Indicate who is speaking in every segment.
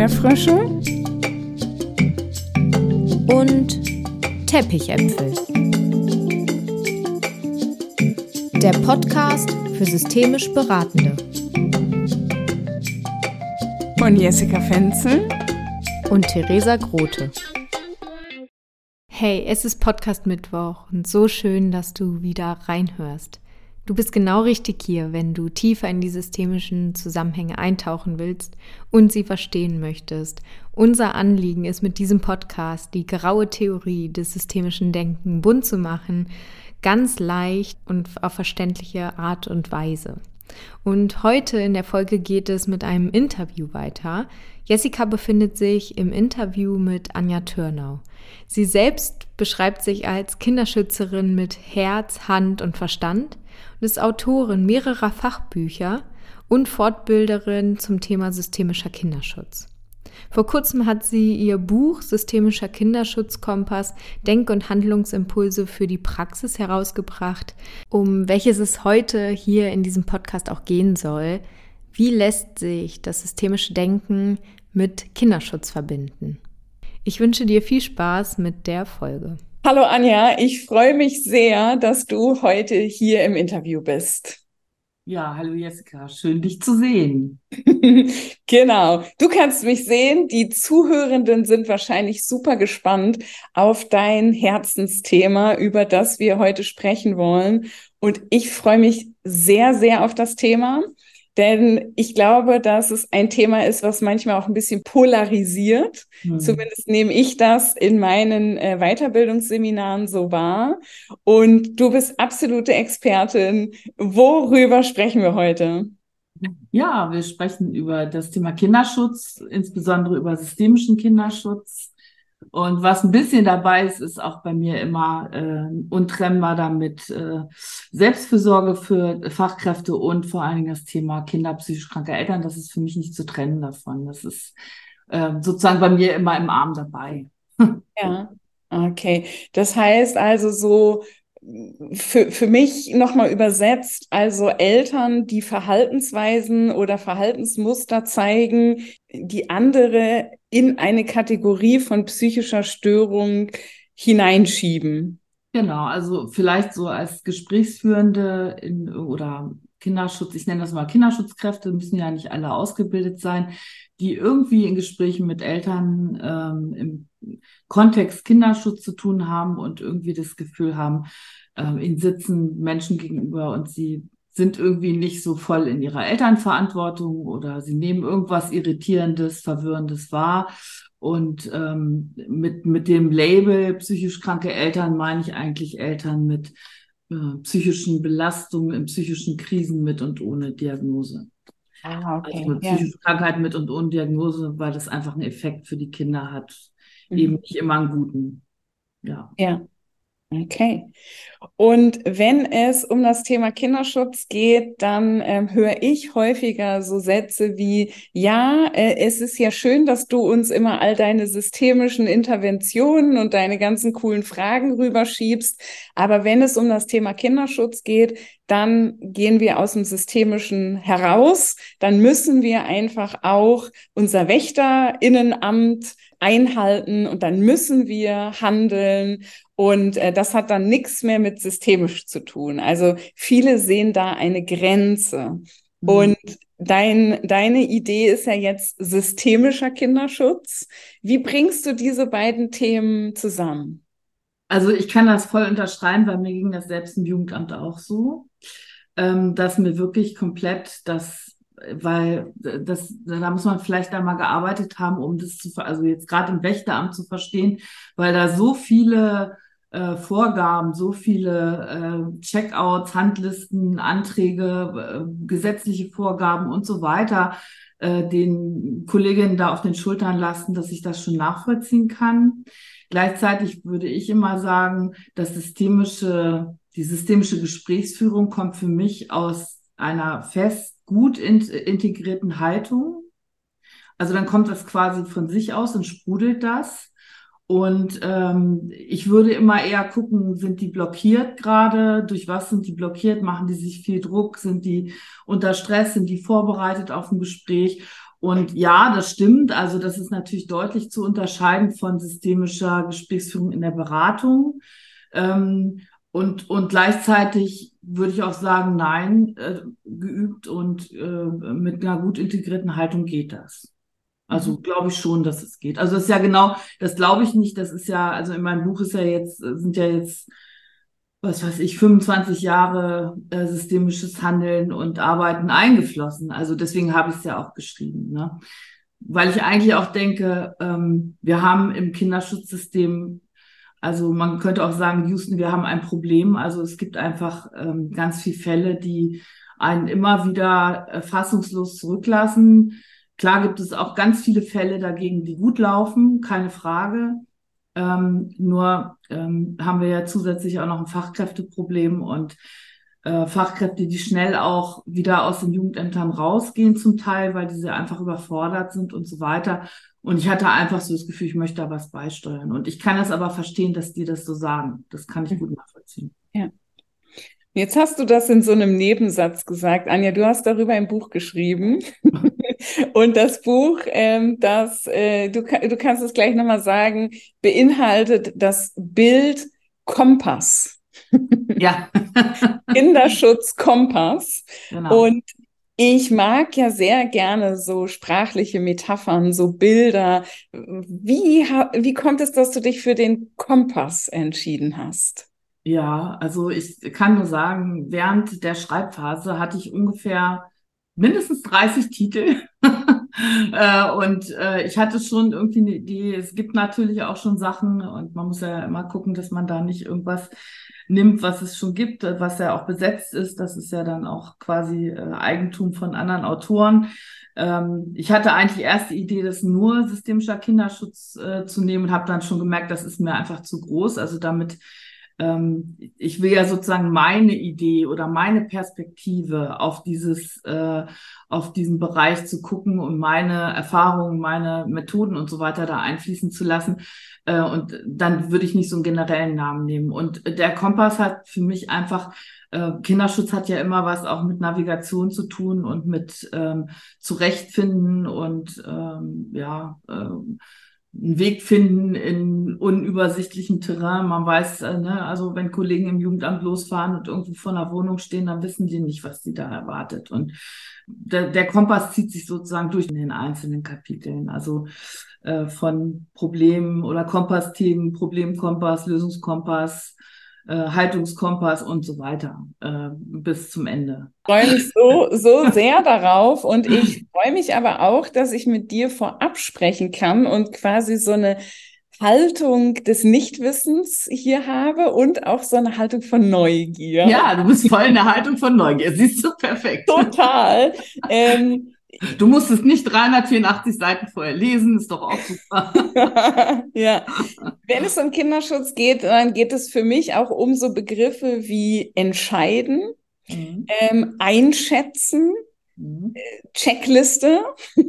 Speaker 1: Erdbeerfrösche und Teppichäpfel. Der Podcast für systemisch Beratende.
Speaker 2: Von Jessica Fenzel
Speaker 1: und Theresa Grote. Hey, es ist Podcast Mittwoch und so schön, dass du wieder reinhörst. Du bist genau richtig hier, wenn du tiefer in die systemischen Zusammenhänge eintauchen willst und sie verstehen möchtest. Unser Anliegen ist mit diesem Podcast die graue Theorie des systemischen Denken bunt zu machen, ganz leicht und auf verständliche Art und Weise. Und heute in der Folge geht es mit einem Interview weiter. Jessica befindet sich im Interview mit Anja Törnau. Sie selbst beschreibt sich als Kinderschützerin mit Herz, Hand und Verstand und ist Autorin mehrerer Fachbücher und Fortbilderin zum Thema systemischer Kinderschutz. Vor kurzem hat sie ihr Buch Systemischer Kinderschutzkompass Denk- und Handlungsimpulse für die Praxis herausgebracht, um welches es heute hier in diesem Podcast auch gehen soll. Wie lässt sich das systemische Denken mit Kinderschutz verbinden? Ich wünsche dir viel Spaß mit der Folge.
Speaker 2: Hallo Anja, ich freue mich sehr, dass du heute hier im Interview bist.
Speaker 3: Ja, hallo Jessica, schön dich zu sehen.
Speaker 2: genau, du kannst mich sehen. Die Zuhörenden sind wahrscheinlich super gespannt auf dein Herzensthema, über das wir heute sprechen wollen. Und ich freue mich sehr, sehr auf das Thema. Denn ich glaube, dass es ein Thema ist, was manchmal auch ein bisschen polarisiert. Mhm. Zumindest nehme ich das in meinen äh, Weiterbildungsseminaren so wahr. Und du bist absolute Expertin. Worüber sprechen wir heute?
Speaker 3: Ja, wir sprechen über das Thema Kinderschutz, insbesondere über systemischen Kinderschutz. Und was ein bisschen dabei ist, ist auch bei mir immer äh, untrennbar damit äh, Selbstfürsorge für Fachkräfte und vor allen Dingen das Thema Kinder psychisch kranke Eltern. Das ist für mich nicht zu trennen davon. Das ist äh, sozusagen bei mir immer im Arm dabei.
Speaker 2: Ja, okay. Das heißt also so für, für mich nochmal übersetzt, also Eltern, die Verhaltensweisen oder Verhaltensmuster zeigen, die andere in eine Kategorie von psychischer Störung hineinschieben.
Speaker 3: Genau, also vielleicht so als Gesprächsführende in, oder Kinderschutz, ich nenne das mal Kinderschutzkräfte, müssen ja nicht alle ausgebildet sein, die irgendwie in Gesprächen mit Eltern ähm, im Kontext Kinderschutz zu tun haben und irgendwie das Gefühl haben, ähm, ihnen sitzen Menschen gegenüber und sie sind irgendwie nicht so voll in ihrer Elternverantwortung oder sie nehmen irgendwas Irritierendes, Verwirrendes wahr. Und ähm, mit, mit dem Label psychisch kranke Eltern meine ich eigentlich Eltern mit äh, psychischen Belastungen, in psychischen Krisen mit und ohne Diagnose. Ah, okay. Also psychische ja. Krankheit mit und ohne Diagnose, weil das einfach einen Effekt für die Kinder hat. Mhm. Eben nicht immer einen guten.
Speaker 2: Ja. Ja. Okay. Und wenn es um das Thema Kinderschutz geht, dann ähm, höre ich häufiger so Sätze wie, ja, äh, es ist ja schön, dass du uns immer all deine systemischen Interventionen und deine ganzen coolen Fragen rüberschiebst. Aber wenn es um das Thema Kinderschutz geht, dann gehen wir aus dem Systemischen heraus. Dann müssen wir einfach auch unser Wächterinnenamt einhalten und dann müssen wir handeln und äh, das hat dann nichts mehr mit systemisch zu tun. Also viele sehen da eine Grenze. Mhm. Und dein, deine Idee ist ja jetzt systemischer Kinderschutz. Wie bringst du diese beiden Themen zusammen?
Speaker 3: Also ich kann das voll unterschreiben, weil mir ging das selbst im Jugendamt auch so, ähm, dass mir wirklich komplett das weil das, da muss man vielleicht einmal gearbeitet haben, um das zu, also jetzt gerade im Wächteramt zu verstehen, weil da so viele äh, Vorgaben, so viele äh, Checkouts, Handlisten, Anträge, äh, gesetzliche Vorgaben und so weiter äh, den Kolleginnen da auf den Schultern lasten, dass ich das schon nachvollziehen kann. Gleichzeitig würde ich immer sagen, das systemische, die systemische Gesprächsführung kommt für mich aus einer fest gut in, integrierten Haltung. Also dann kommt das quasi von sich aus und sprudelt das. Und ähm, ich würde immer eher gucken, sind die blockiert gerade? Durch was sind die blockiert? Machen die sich viel Druck? Sind die unter Stress? Sind die vorbereitet auf ein Gespräch? Und ja, das stimmt. Also das ist natürlich deutlich zu unterscheiden von systemischer Gesprächsführung in der Beratung. Ähm, und, und gleichzeitig würde ich auch sagen, nein, äh, geübt und äh, mit einer gut integrierten Haltung geht das. Also mhm. glaube ich schon, dass es geht. Also das ist ja genau, das glaube ich nicht. Das ist ja, also in meinem Buch ist ja jetzt, sind ja jetzt, was weiß ich, 25 Jahre äh, systemisches Handeln und Arbeiten eingeflossen. Also deswegen habe ich es ja auch geschrieben. Ne? Weil ich eigentlich auch denke, ähm, wir haben im Kinderschutzsystem also man könnte auch sagen, Houston, wir haben ein Problem. Also es gibt einfach ähm, ganz viele Fälle, die einen immer wieder äh, fassungslos zurücklassen. Klar gibt es auch ganz viele Fälle dagegen, die gut laufen, keine Frage. Ähm, nur ähm, haben wir ja zusätzlich auch noch ein Fachkräfteproblem und äh, Fachkräfte, die schnell auch wieder aus den Jugendämtern rausgehen zum Teil, weil diese einfach überfordert sind und so weiter. Und ich hatte einfach so das Gefühl, ich möchte da was beisteuern. Und ich kann das aber verstehen, dass die das so sagen. Das kann ich gut nachvollziehen.
Speaker 2: Ja. Jetzt hast du das in so einem Nebensatz gesagt, Anja. Du hast darüber ein Buch geschrieben. Und das Buch, ähm, das, äh, du, du kannst es gleich nochmal sagen, beinhaltet das Bild Kompass.
Speaker 3: Ja.
Speaker 2: Kinderschutz Kompass. Genau. Und ich mag ja sehr gerne so sprachliche Metaphern, so Bilder. Wie, wie kommt es, dass du dich für den Kompass entschieden hast?
Speaker 3: Ja, also ich kann nur sagen, während der Schreibphase hatte ich ungefähr mindestens 30 Titel. äh, und äh, ich hatte schon irgendwie eine Idee. Es gibt natürlich auch schon Sachen und man muss ja immer gucken, dass man da nicht irgendwas nimmt, was es schon gibt, was ja auch besetzt ist. Das ist ja dann auch quasi äh, Eigentum von anderen Autoren. Ähm, ich hatte eigentlich erst die Idee, das nur systemischer Kinderschutz äh, zu nehmen und habe dann schon gemerkt, das ist mir einfach zu groß. Also damit ähm, ich will ja sozusagen meine Idee oder meine Perspektive auf dieses, äh, auf diesen Bereich zu gucken und meine Erfahrungen, meine Methoden und so weiter da einfließen zu lassen. Äh, und dann würde ich nicht so einen generellen Namen nehmen. Und der Kompass hat für mich einfach äh, Kinderschutz hat ja immer was auch mit Navigation zu tun und mit ähm, Zurechtfinden und ähm, ja, ähm, einen Weg finden in unübersichtlichem Terrain. Man weiß, äh, ne, also wenn Kollegen im Jugendamt losfahren und irgendwo vor einer Wohnung stehen, dann wissen die nicht, was sie da erwartet. Und der, der Kompass zieht sich sozusagen durch in den einzelnen Kapiteln. Also äh, von Problemen oder Kompassthemen, Problemkompass, Lösungskompass, Haltungskompass und so weiter äh, bis zum Ende.
Speaker 2: Ich freue mich so, so sehr darauf und ich freue mich aber auch, dass ich mit dir vorab sprechen kann und quasi so eine Haltung des Nichtwissens hier habe und auch so eine Haltung von Neugier.
Speaker 3: Ja, du bist voll in der Haltung von Neugier. Siehst du perfekt.
Speaker 2: Total. ähm,
Speaker 3: Du musstest nicht 384 Seiten vorher lesen, ist doch auch super.
Speaker 2: ja. Wenn es um Kinderschutz geht, dann geht es für mich auch um so Begriffe wie entscheiden, mhm. ähm, einschätzen, mhm. Äh, Checkliste.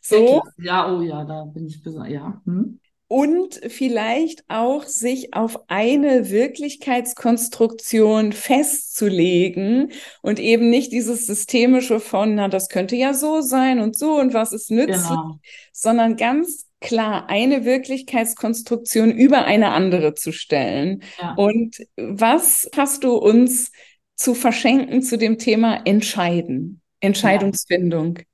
Speaker 3: so. Ja, oh ja, da bin ich besonders, ja. Hm
Speaker 2: und vielleicht auch sich auf eine Wirklichkeitskonstruktion festzulegen und eben nicht dieses systemische von, na, das könnte ja so sein und so und was ist nützlich, genau. sondern ganz klar eine Wirklichkeitskonstruktion über eine andere zu stellen. Ja. Und was hast du uns zu verschenken zu dem Thema Entscheiden, Entscheidungsfindung? Ja.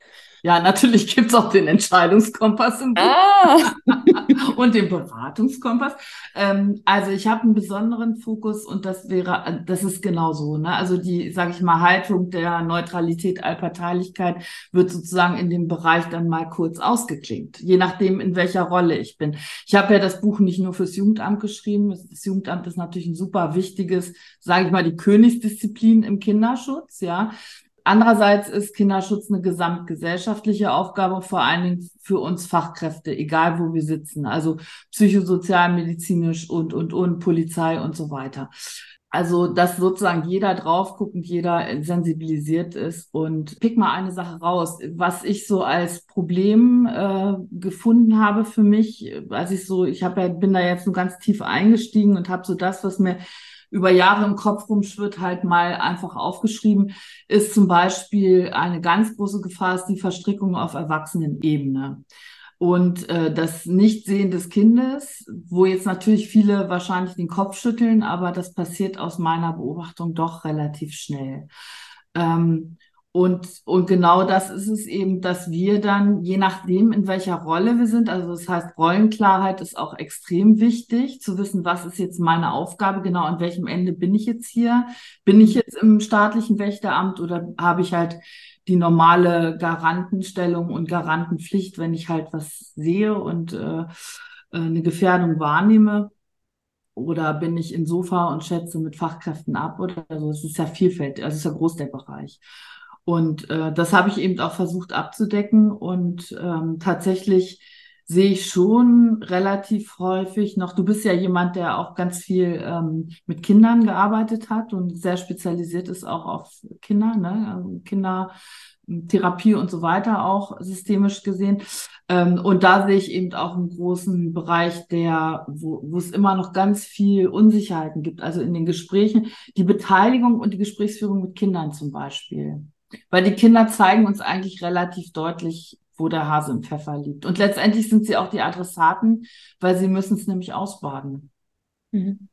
Speaker 3: Ja, natürlich gibt's auch den Entscheidungskompass im Buch ah. und den Beratungskompass. Ähm, also ich habe einen besonderen Fokus und das wäre, das ist genau so. Ne? Also die, sage ich mal, Haltung der Neutralität, Allparteilichkeit wird sozusagen in dem Bereich dann mal kurz ausgeklingt, je nachdem, in welcher Rolle ich bin. Ich habe ja das Buch nicht nur fürs Jugendamt geschrieben. Das Jugendamt ist natürlich ein super wichtiges, sage ich mal, die Königsdisziplin im Kinderschutz, ja. Andererseits ist Kinderschutz eine gesamtgesellschaftliche Aufgabe, vor allen Dingen für uns Fachkräfte, egal wo wir sitzen, also psychosozial, medizinisch und, und, und, Polizei und so weiter. Also, dass sozusagen jeder drauf guckt und jeder sensibilisiert ist. Und pick mal eine Sache raus, was ich so als Problem äh, gefunden habe für mich, als ich so, ich habe ja, bin da jetzt nur ganz tief eingestiegen und habe so das, was mir über Jahre im Kopf rumschwirrt, halt mal einfach aufgeschrieben, ist zum Beispiel eine ganz große Gefahr, ist die Verstrickung auf Erwachsenenebene. Und äh, das Nichtsehen des Kindes, wo jetzt natürlich viele wahrscheinlich den Kopf schütteln, aber das passiert aus meiner Beobachtung doch relativ schnell. Ähm, und, und genau das ist es eben, dass wir dann, je nachdem, in welcher Rolle wir sind, also das heißt, Rollenklarheit ist auch extrem wichtig, zu wissen, was ist jetzt meine Aufgabe, genau an welchem Ende bin ich jetzt hier? Bin ich jetzt im staatlichen Wächteramt oder habe ich halt die normale Garantenstellung und Garantenpflicht, wenn ich halt was sehe und äh, äh eine Gefährdung wahrnehme? Oder bin ich in Sofa und schätze mit Fachkräften ab oder so? Es ist ja vielfältig, also es ist ja groß der Bereich. Und äh, das habe ich eben auch versucht abzudecken. Und ähm, tatsächlich sehe ich schon relativ häufig noch, du bist ja jemand, der auch ganz viel ähm, mit Kindern gearbeitet hat und sehr spezialisiert ist auch auf Kinder, ne? Also Kindertherapie und so weiter auch systemisch gesehen. Ähm, und da sehe ich eben auch einen großen Bereich, der, wo, wo es immer noch ganz viel Unsicherheiten gibt. Also in den Gesprächen, die Beteiligung und die Gesprächsführung mit Kindern zum Beispiel. Weil die Kinder zeigen uns eigentlich relativ deutlich, wo der Hase im Pfeffer liegt. Und letztendlich sind sie auch die Adressaten, weil sie müssen es nämlich ausbaden. Mhm.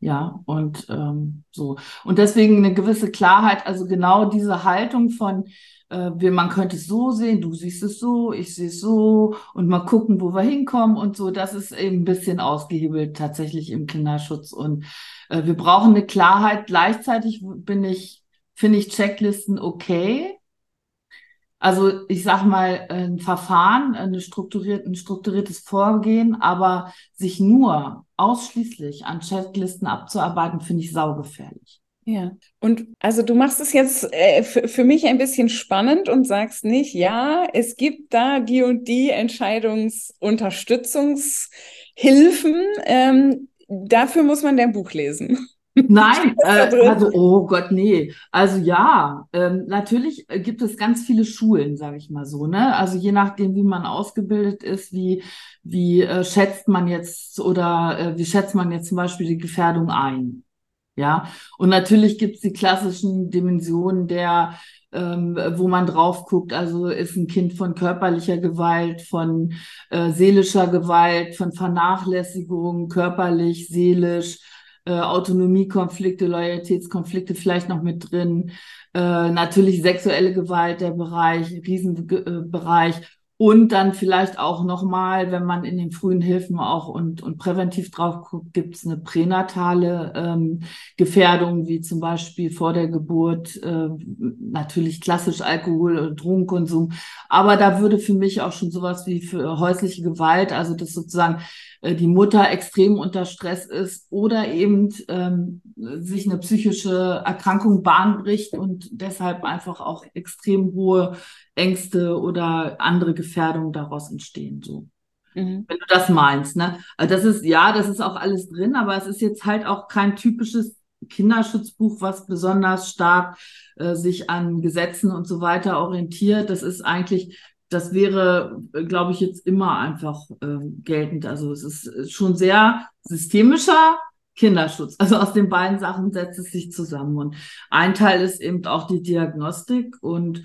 Speaker 3: Ja, und ähm, so. Und deswegen eine gewisse Klarheit, also genau diese Haltung von, äh, man könnte es so sehen, du siehst es so, ich sehe es so und mal gucken, wo wir hinkommen und so, das ist eben ein bisschen ausgehebelt tatsächlich im Kinderschutz. Und äh, wir brauchen eine Klarheit. Gleichzeitig bin ich finde ich Checklisten okay. Also ich sage mal, ein Verfahren, eine strukturiert, ein strukturiertes Vorgehen, aber sich nur ausschließlich an Checklisten abzuarbeiten, finde ich saugefährlich.
Speaker 2: Ja, und also du machst es jetzt äh, für mich ein bisschen spannend und sagst nicht, ja, es gibt da die und die Entscheidungsunterstützungshilfen. Ähm, dafür muss man dein Buch lesen.
Speaker 3: Nein, äh, also, oh Gott, nee. Also ja, ähm, natürlich gibt es ganz viele Schulen, sage ich mal so. Ne? Also je nachdem, wie man ausgebildet ist, wie, wie äh, schätzt man jetzt oder äh, wie schätzt man jetzt zum Beispiel die Gefährdung ein. Ja, und natürlich gibt es die klassischen Dimensionen der, ähm, wo man drauf guckt, also ist ein Kind von körperlicher Gewalt, von äh, seelischer Gewalt, von Vernachlässigung, körperlich, seelisch, äh, Autonomiekonflikte, Loyalitätskonflikte vielleicht noch mit drin. Äh, natürlich sexuelle Gewalt, der Bereich, Riesenbereich. Und dann vielleicht auch nochmal, wenn man in den frühen Hilfen auch und, und präventiv drauf guckt, gibt es eine pränatale ähm, Gefährdung, wie zum Beispiel vor der Geburt, äh, natürlich klassisch Alkohol- und Drogenkonsum. Aber da würde für mich auch schon sowas wie für häusliche Gewalt, also dass sozusagen äh, die Mutter extrem unter Stress ist oder eben ähm, sich eine psychische Erkrankung Bahn bricht und deshalb einfach auch extrem hohe Ängste oder andere Gefährdungen daraus entstehen. So. Mhm. Wenn du das meinst, ne? Also das ist, ja, das ist auch alles drin, aber es ist jetzt halt auch kein typisches Kinderschutzbuch, was besonders stark äh, sich an Gesetzen und so weiter orientiert. Das ist eigentlich, das wäre, glaube ich, jetzt immer einfach äh, geltend. Also es ist schon sehr systemischer Kinderschutz. Also aus den beiden Sachen setzt es sich zusammen. Und ein Teil ist eben auch die Diagnostik und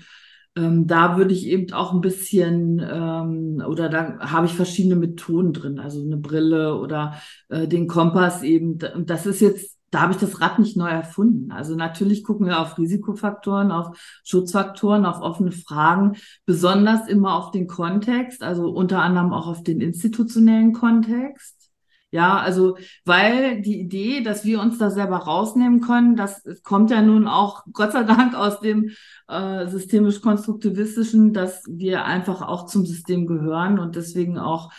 Speaker 3: ähm, da würde ich eben auch ein bisschen, ähm, oder da habe ich verschiedene Methoden drin, also eine Brille oder äh, den Kompass eben. Und das ist jetzt, da habe ich das Rad nicht neu erfunden. Also natürlich gucken wir auf Risikofaktoren, auf Schutzfaktoren, auf offene Fragen, besonders immer auf den Kontext, also unter anderem auch auf den institutionellen Kontext. Ja, also weil die Idee, dass wir uns da selber rausnehmen können, das kommt ja nun auch Gott sei Dank aus dem äh, systemisch-konstruktivistischen, dass wir einfach auch zum System gehören und deswegen auch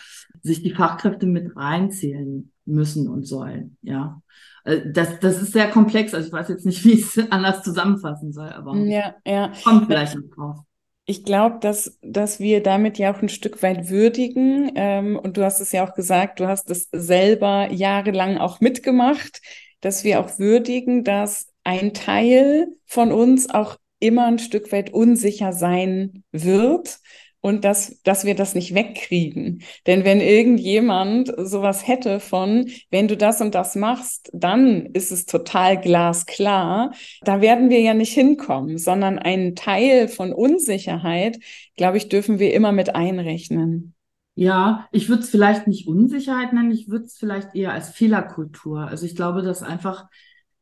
Speaker 3: sich die Fachkräfte mit reinzählen müssen und sollen. Ja, äh, das, das ist sehr komplex. Also ich weiß jetzt nicht, wie ich es anders zusammenfassen soll, aber
Speaker 2: ja, ja.
Speaker 3: kommt vielleicht noch drauf.
Speaker 2: Ich glaube, dass, dass wir damit ja auch ein Stück weit würdigen. Ähm, und du hast es ja auch gesagt, du hast es selber jahrelang auch mitgemacht, dass wir auch würdigen, dass ein Teil von uns auch immer ein Stück weit unsicher sein wird und dass, dass wir das nicht wegkriegen. Denn wenn irgendjemand sowas hätte von, wenn du das und das machst, dann ist es total glasklar, da werden wir ja nicht hinkommen, sondern einen Teil von Unsicherheit, glaube ich, dürfen wir immer mit einrechnen.
Speaker 3: Ja, ich würde es vielleicht nicht Unsicherheit nennen, ich würde es vielleicht eher als Fehlerkultur. Also ich glaube, dass einfach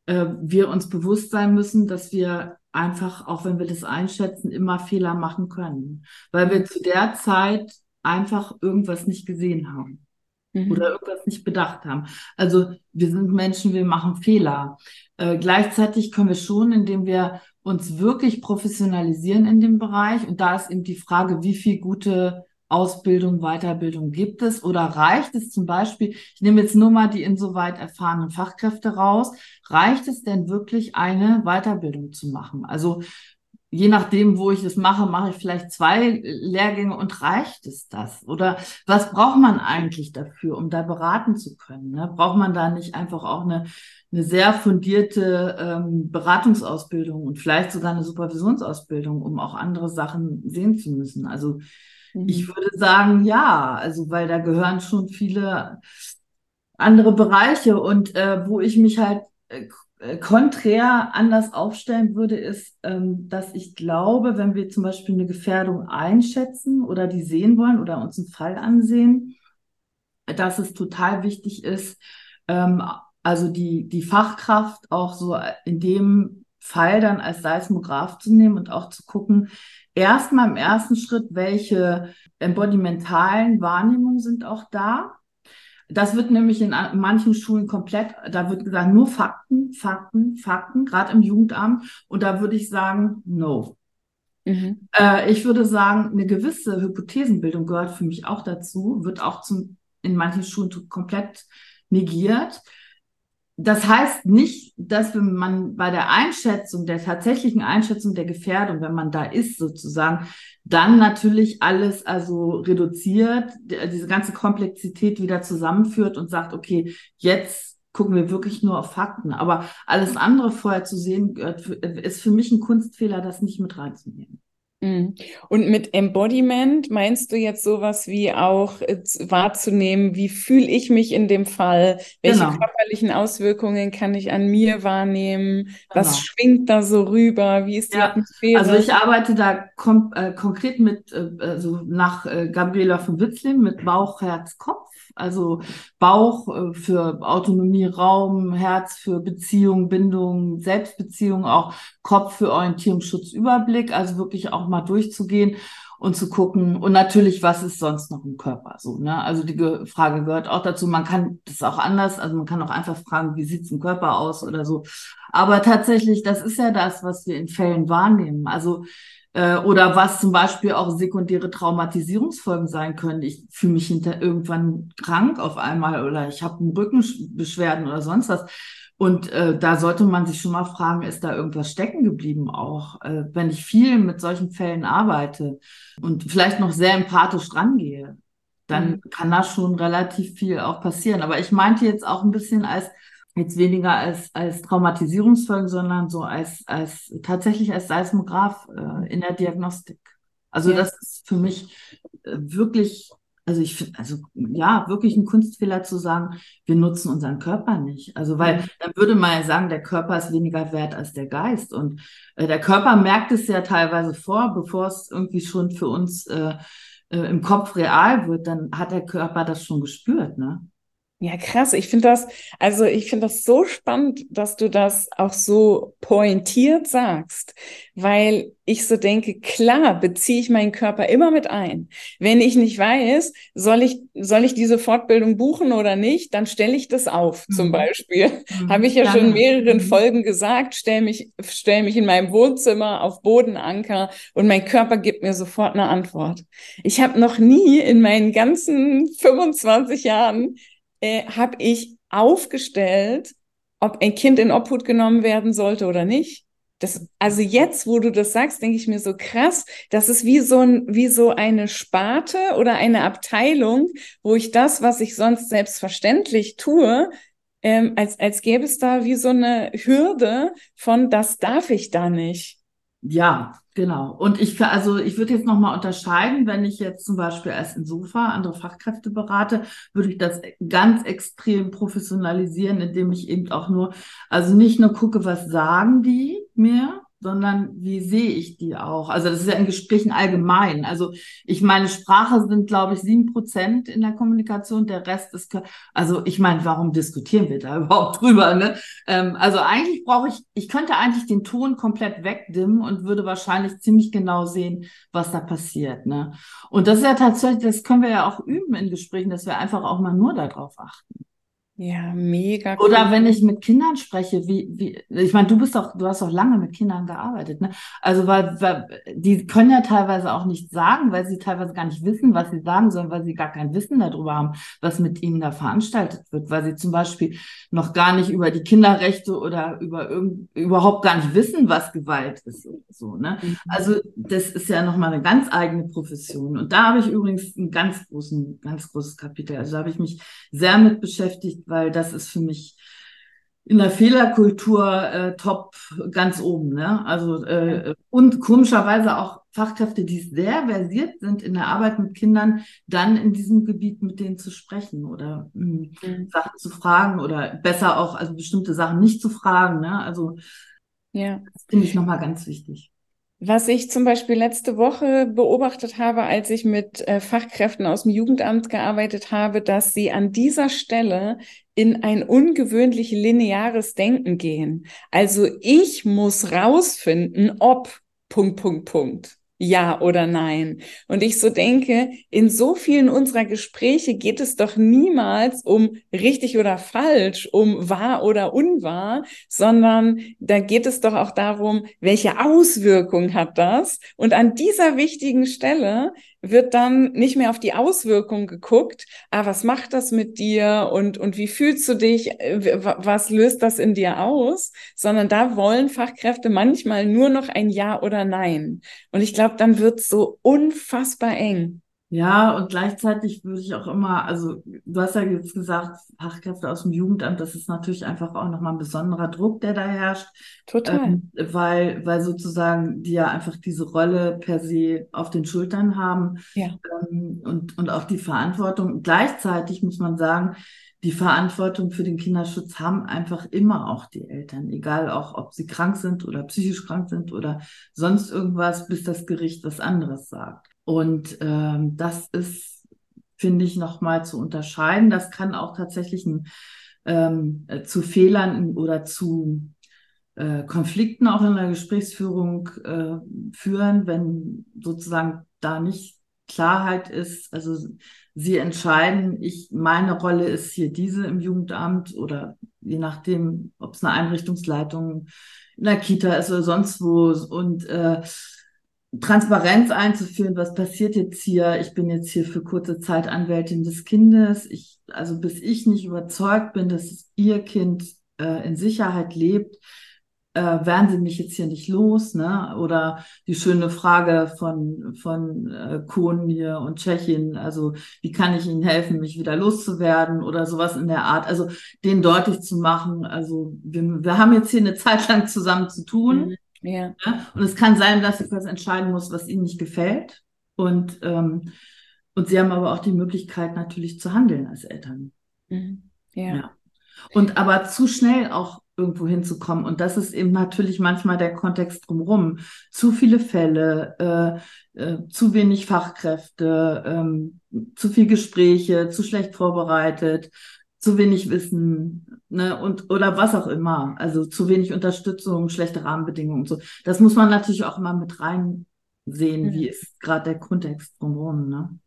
Speaker 3: äh, wir uns bewusst sein müssen, dass wir einfach, auch wenn wir das einschätzen, immer Fehler machen können, weil wir zu der Zeit einfach irgendwas nicht gesehen haben mhm. oder irgendwas nicht bedacht haben. Also wir sind Menschen, wir machen Fehler. Äh, gleichzeitig können wir schon, indem wir uns wirklich professionalisieren in dem Bereich, und da ist eben die Frage, wie viel gute Ausbildung, Weiterbildung gibt es oder reicht es zum Beispiel, ich nehme jetzt nur mal die insoweit erfahrenen Fachkräfte raus, reicht es denn wirklich eine Weiterbildung zu machen? Also je nachdem, wo ich das mache, mache ich vielleicht zwei Lehrgänge und reicht es das? Oder was braucht man eigentlich dafür, um da beraten zu können? Ne? Braucht man da nicht einfach auch eine, eine sehr fundierte ähm, Beratungsausbildung und vielleicht sogar eine Supervisionsausbildung, um auch andere Sachen sehen zu müssen? Also ich mhm. würde sagen, ja, also weil da gehören schon viele andere Bereiche und äh, wo ich mich halt äh, äh, konträr anders aufstellen würde, ist, ähm, dass ich glaube, wenn wir zum Beispiel eine Gefährdung einschätzen oder die sehen wollen oder uns einen Fall ansehen, dass es total wichtig ist, ähm, also die, die Fachkraft auch so in dem Fall dann als Seismograph zu nehmen und auch zu gucken, erstmal im ersten Schritt, welche embodimentalen Wahrnehmungen sind auch da. Das wird nämlich in manchen Schulen komplett, da wird gesagt, nur Fakten, Fakten, Fakten, gerade im Jugendamt. Und da würde ich sagen, no. Mhm. Äh, ich würde sagen, eine gewisse Hypothesenbildung gehört für mich auch dazu, wird auch zum, in manchen Schulen komplett negiert das heißt nicht, dass wenn man bei der Einschätzung, der tatsächlichen Einschätzung der Gefährdung, wenn man da ist sozusagen, dann natürlich alles also reduziert, diese ganze Komplexität wieder zusammenführt und sagt, okay, jetzt gucken wir wirklich nur auf Fakten. Aber alles andere vorher zu sehen, ist für mich ein Kunstfehler, das nicht mit reinzunehmen.
Speaker 2: Mhm. Und mit Embodiment meinst du jetzt sowas wie auch äh, wahrzunehmen, wie fühle ich mich in dem Fall? Welche genau. körperlichen Auswirkungen kann ich an mir wahrnehmen? Genau. Was schwingt da so rüber? Wie ist die ja. Atmosphäre?
Speaker 3: Also ich arbeite da kom äh, konkret mit, äh, also nach äh, Gabriela von Witzlim mit Bauch, Herz, Kopf. Also Bauch äh, für Autonomie, Raum, Herz für Beziehung, Bindung, Selbstbeziehung, auch Kopf für Orientierung, Schutz, Überblick. Also wirklich auch mal durchzugehen und zu gucken und natürlich, was ist sonst noch im Körper so, ne? Also die Frage gehört auch dazu, man kann das auch anders, also man kann auch einfach fragen, wie sieht's im Körper aus oder so. Aber tatsächlich, das ist ja das, was wir in Fällen wahrnehmen. Also äh, oder was zum Beispiel auch sekundäre Traumatisierungsfolgen sein können. Ich fühle mich hinter irgendwann krank auf einmal oder ich habe Rückenbeschwerden oder sonst was. Und äh, da sollte man sich schon mal fragen, ist da irgendwas stecken geblieben auch? Äh, wenn ich viel mit solchen Fällen arbeite und vielleicht noch sehr empathisch drangehe, dann mhm. kann da schon relativ viel auch passieren. Aber ich meinte jetzt auch ein bisschen als jetzt weniger als, als Traumatisierungsfolgen, sondern so als, als tatsächlich als Seismograph äh, in der Diagnostik. Also ja. das ist für mich äh, wirklich, also ich finde, also ja, wirklich ein Kunstfehler zu sagen, wir nutzen unseren Körper nicht. Also weil mhm. dann würde man ja sagen, der Körper ist weniger wert als der Geist. Und äh, der Körper merkt es ja teilweise vor, bevor es irgendwie schon für uns äh, äh, im Kopf real wird, dann hat der Körper das schon gespürt, ne?
Speaker 2: Ja, krass. Ich finde das, also ich finde das so spannend, dass du das auch so pointiert sagst, weil ich so denke, klar, beziehe ich meinen Körper immer mit ein. Wenn ich nicht weiß, soll ich, soll ich diese Fortbildung buchen oder nicht, dann stelle ich das auf, mhm. zum Beispiel. Mhm. Habe ich ja, ja, schon in mehreren mhm. Folgen gesagt, stell mich, stell mich in meinem Wohnzimmer auf Bodenanker und mein Körper gibt mir sofort eine Antwort. Ich habe noch nie in meinen ganzen 25 Jahren äh, habe ich aufgestellt, ob ein Kind in Obhut genommen werden sollte oder nicht. Das, also jetzt, wo du das sagst, denke ich mir so krass, das ist wie so ein, wie so eine Sparte oder eine Abteilung, wo ich das, was ich sonst selbstverständlich tue, ähm, als, als gäbe es da wie so eine Hürde von, das darf ich da nicht.
Speaker 3: ja, genau. Und ich, also ich würde jetzt nochmal unterscheiden, wenn ich jetzt zum Beispiel als Insofa andere Fachkräfte berate, würde ich das ganz extrem professionalisieren, indem ich eben auch nur, also nicht nur gucke, was sagen die mir, sondern wie sehe ich die auch? Also das ist ja in Gesprächen allgemein. Also ich meine, Sprache sind, glaube ich, sieben Prozent in der Kommunikation. Der Rest ist, also ich meine, warum diskutieren wir da überhaupt drüber? Ne? Ähm, also eigentlich brauche ich, ich könnte eigentlich den Ton komplett wegdimmen und würde wahrscheinlich ziemlich genau sehen, was da passiert. Ne? Und das ist ja tatsächlich, das können wir ja auch üben in Gesprächen, dass wir einfach auch mal nur darauf achten.
Speaker 2: Ja, mega
Speaker 3: cool. Oder wenn ich mit Kindern spreche, wie, wie, ich meine, du bist doch, du hast doch lange mit Kindern gearbeitet, ne? Also, weil, weil die können ja teilweise auch nicht sagen, weil sie teilweise gar nicht wissen, was sie sagen sollen, weil sie gar kein Wissen darüber haben, was mit ihnen da veranstaltet wird, weil sie zum Beispiel noch gar nicht über die Kinderrechte oder über irgend, überhaupt gar nicht wissen, was Gewalt ist oder so, ne? Mhm. Also, das ist ja nochmal eine ganz eigene Profession. Und da habe ich übrigens einen ganz großen, ganz großes Kapitel. Also, da habe ich mich sehr mit beschäftigt, weil das ist für mich in der Fehlerkultur äh, top ganz oben. Ne? Also äh, und komischerweise auch Fachkräfte, die sehr versiert sind in der Arbeit mit Kindern, dann in diesem Gebiet mit denen zu sprechen oder mh, hm, mhm. Sachen zu fragen oder besser auch also bestimmte Sachen nicht zu fragen. Ne? Also ja. das finde ich nochmal ganz wichtig.
Speaker 2: Was ich zum Beispiel letzte Woche beobachtet habe, als ich mit äh, Fachkräften aus dem Jugendamt gearbeitet habe, dass sie an dieser Stelle in ein ungewöhnlich lineares Denken gehen. Also ich muss rausfinden, ob Punkt, Punkt, Punkt. Ja oder nein. Und ich so denke, in so vielen unserer Gespräche geht es doch niemals um richtig oder falsch, um wahr oder unwahr, sondern da geht es doch auch darum, welche Auswirkung hat das? Und an dieser wichtigen Stelle wird dann nicht mehr auf die Auswirkungen geguckt, ah, was macht das mit dir und, und wie fühlst du dich, äh, was löst das in dir aus, sondern da wollen Fachkräfte manchmal nur noch ein Ja oder Nein. Und ich glaube, dann wird es so unfassbar eng.
Speaker 3: Ja, und gleichzeitig würde ich auch immer, also du hast ja jetzt gesagt, Fachkräfte aus dem Jugendamt, das ist natürlich einfach auch nochmal ein besonderer Druck, der da herrscht.
Speaker 2: Total. Ähm,
Speaker 3: weil, weil sozusagen die ja einfach diese Rolle per se auf den Schultern haben
Speaker 2: ja.
Speaker 3: ähm, und, und auch die Verantwortung. Gleichzeitig muss man sagen, die Verantwortung für den Kinderschutz haben einfach immer auch die Eltern, egal auch, ob sie krank sind oder psychisch krank sind oder sonst irgendwas, bis das Gericht was anderes sagt. Und ähm, das ist, finde ich, nochmal zu unterscheiden. Das kann auch tatsächlich ein, ähm, äh, zu Fehlern oder zu äh, Konflikten auch in der Gesprächsführung äh, führen, wenn sozusagen da nicht Klarheit ist. Also sie entscheiden, ich, meine Rolle ist hier diese im Jugendamt oder je nachdem, ob es eine Einrichtungsleitung in der Kita ist oder sonst wo. Und äh, Transparenz einzuführen, was passiert jetzt hier? Ich bin jetzt hier für kurze Zeit Anwältin des Kindes. Ich, also bis ich nicht überzeugt bin, dass ihr Kind äh, in Sicherheit lebt, äh, werden sie mich jetzt hier nicht los, ne? Oder die schöne Frage von von äh, Kohn hier und Tschechien, also wie kann ich ihnen helfen, mich wieder loszuwerden oder sowas in der Art. Also denen deutlich zu machen, also wir, wir haben jetzt hier eine Zeit lang zusammen zu tun. Mhm
Speaker 2: ja.
Speaker 3: ja. Und es kann sein, dass ich was entscheiden muss, was ihnen nicht gefällt. Und, ähm, und sie haben aber auch die Möglichkeit, natürlich zu handeln als Eltern.
Speaker 2: Mhm. Ja. ja.
Speaker 3: Und aber zu schnell auch irgendwo hinzukommen. Und das ist eben natürlich manchmal der Kontext drumherum. Zu viele Fälle, äh, äh, zu wenig Fachkräfte, ähm, zu viel Gespräche, zu schlecht vorbereitet, zu wenig Wissen, ne, und oder was auch immer. Also zu wenig Unterstützung, schlechte Rahmenbedingungen und so. Das muss man natürlich auch immer mit reinsehen, mhm. wie ist gerade der Kontext drumherum, ne?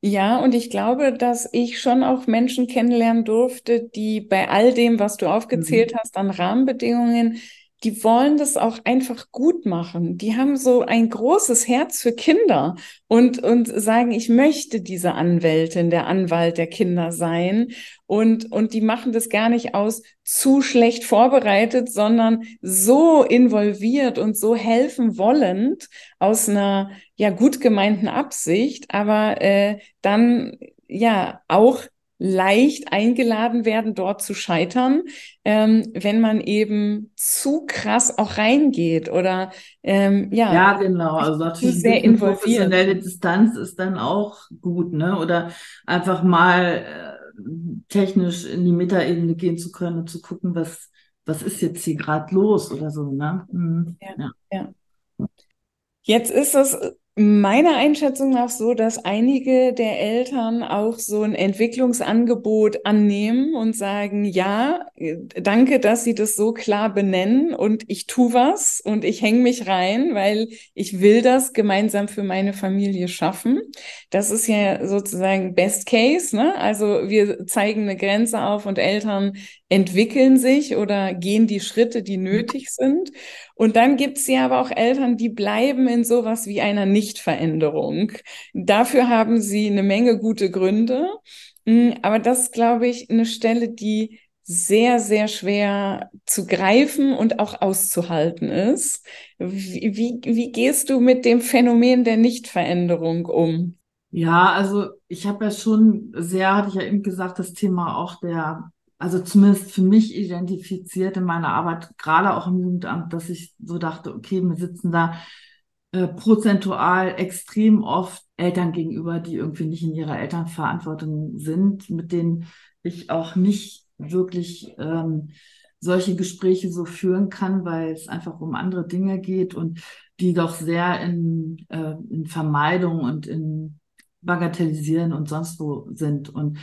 Speaker 2: Ja, und ich glaube, dass ich schon auch Menschen kennenlernen durfte, die bei all dem, was du aufgezählt mhm. hast, an Rahmenbedingungen die wollen das auch einfach gut machen. Die haben so ein großes Herz für Kinder und, und sagen, ich möchte diese Anwältin, der Anwalt der Kinder sein. Und, und die machen das gar nicht aus zu schlecht vorbereitet, sondern so involviert und so helfen wollend aus einer ja gut gemeinten Absicht, aber äh, dann ja auch leicht eingeladen werden, dort zu scheitern, ähm, wenn man eben zu krass auch reingeht oder ähm, ja.
Speaker 3: Ja, genau. Also natürlich
Speaker 2: sehr involviert.
Speaker 3: Professionelle Distanz ist dann auch gut, ne? Oder einfach mal äh, technisch in die Metaebene gehen zu können und zu gucken, was was ist jetzt hier gerade los oder so, ne? Mhm.
Speaker 2: Ja, ja. ja. Jetzt ist es meiner Einschätzung nach so, dass einige der Eltern auch so ein Entwicklungsangebot annehmen und sagen, ja, danke, dass Sie das so klar benennen und ich tu was und ich hänge mich rein, weil ich will das gemeinsam für meine Familie schaffen. Das ist ja sozusagen Best Case, ne? Also wir zeigen eine Grenze auf und Eltern entwickeln sich oder gehen die Schritte, die nötig sind. Und dann gibt es ja aber auch Eltern, die bleiben in sowas wie einer Nichtveränderung. Dafür haben sie eine Menge gute Gründe. Hm, aber das ist, glaube ich, eine Stelle, die sehr, sehr schwer zu greifen und auch auszuhalten ist. Wie, wie, wie gehst du mit dem Phänomen der Nichtveränderung um?
Speaker 3: Ja, also ich habe ja schon sehr, hatte ich ja eben gesagt, das Thema auch der also zumindest für mich identifiziert in meiner Arbeit, gerade auch im Jugendamt, dass ich so dachte, okay, wir sitzen da äh, prozentual extrem oft Eltern gegenüber, die irgendwie nicht in ihrer Elternverantwortung sind, mit denen ich auch nicht wirklich ähm, solche Gespräche so führen kann, weil es einfach um andere Dinge geht und die doch sehr in, äh, in Vermeidung und in Bagatellisieren und sonst wo sind. Und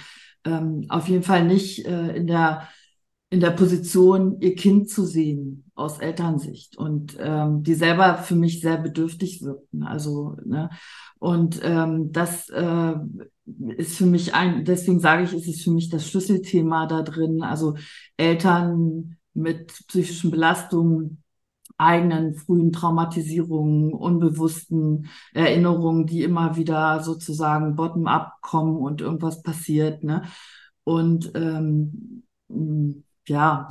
Speaker 3: ähm, auf jeden Fall nicht äh, in der in der Position, ihr Kind zu sehen aus Elternsicht und ähm, die selber für mich sehr bedürftig wirkten. Also ne? und ähm, das äh, ist für mich ein, deswegen sage ich, ist es für mich das Schlüsselthema da drin. Also Eltern mit psychischen Belastungen eigenen frühen Traumatisierungen, unbewussten Erinnerungen, die immer wieder sozusagen bottom-up kommen und irgendwas passiert. Ne? Und ähm, ja,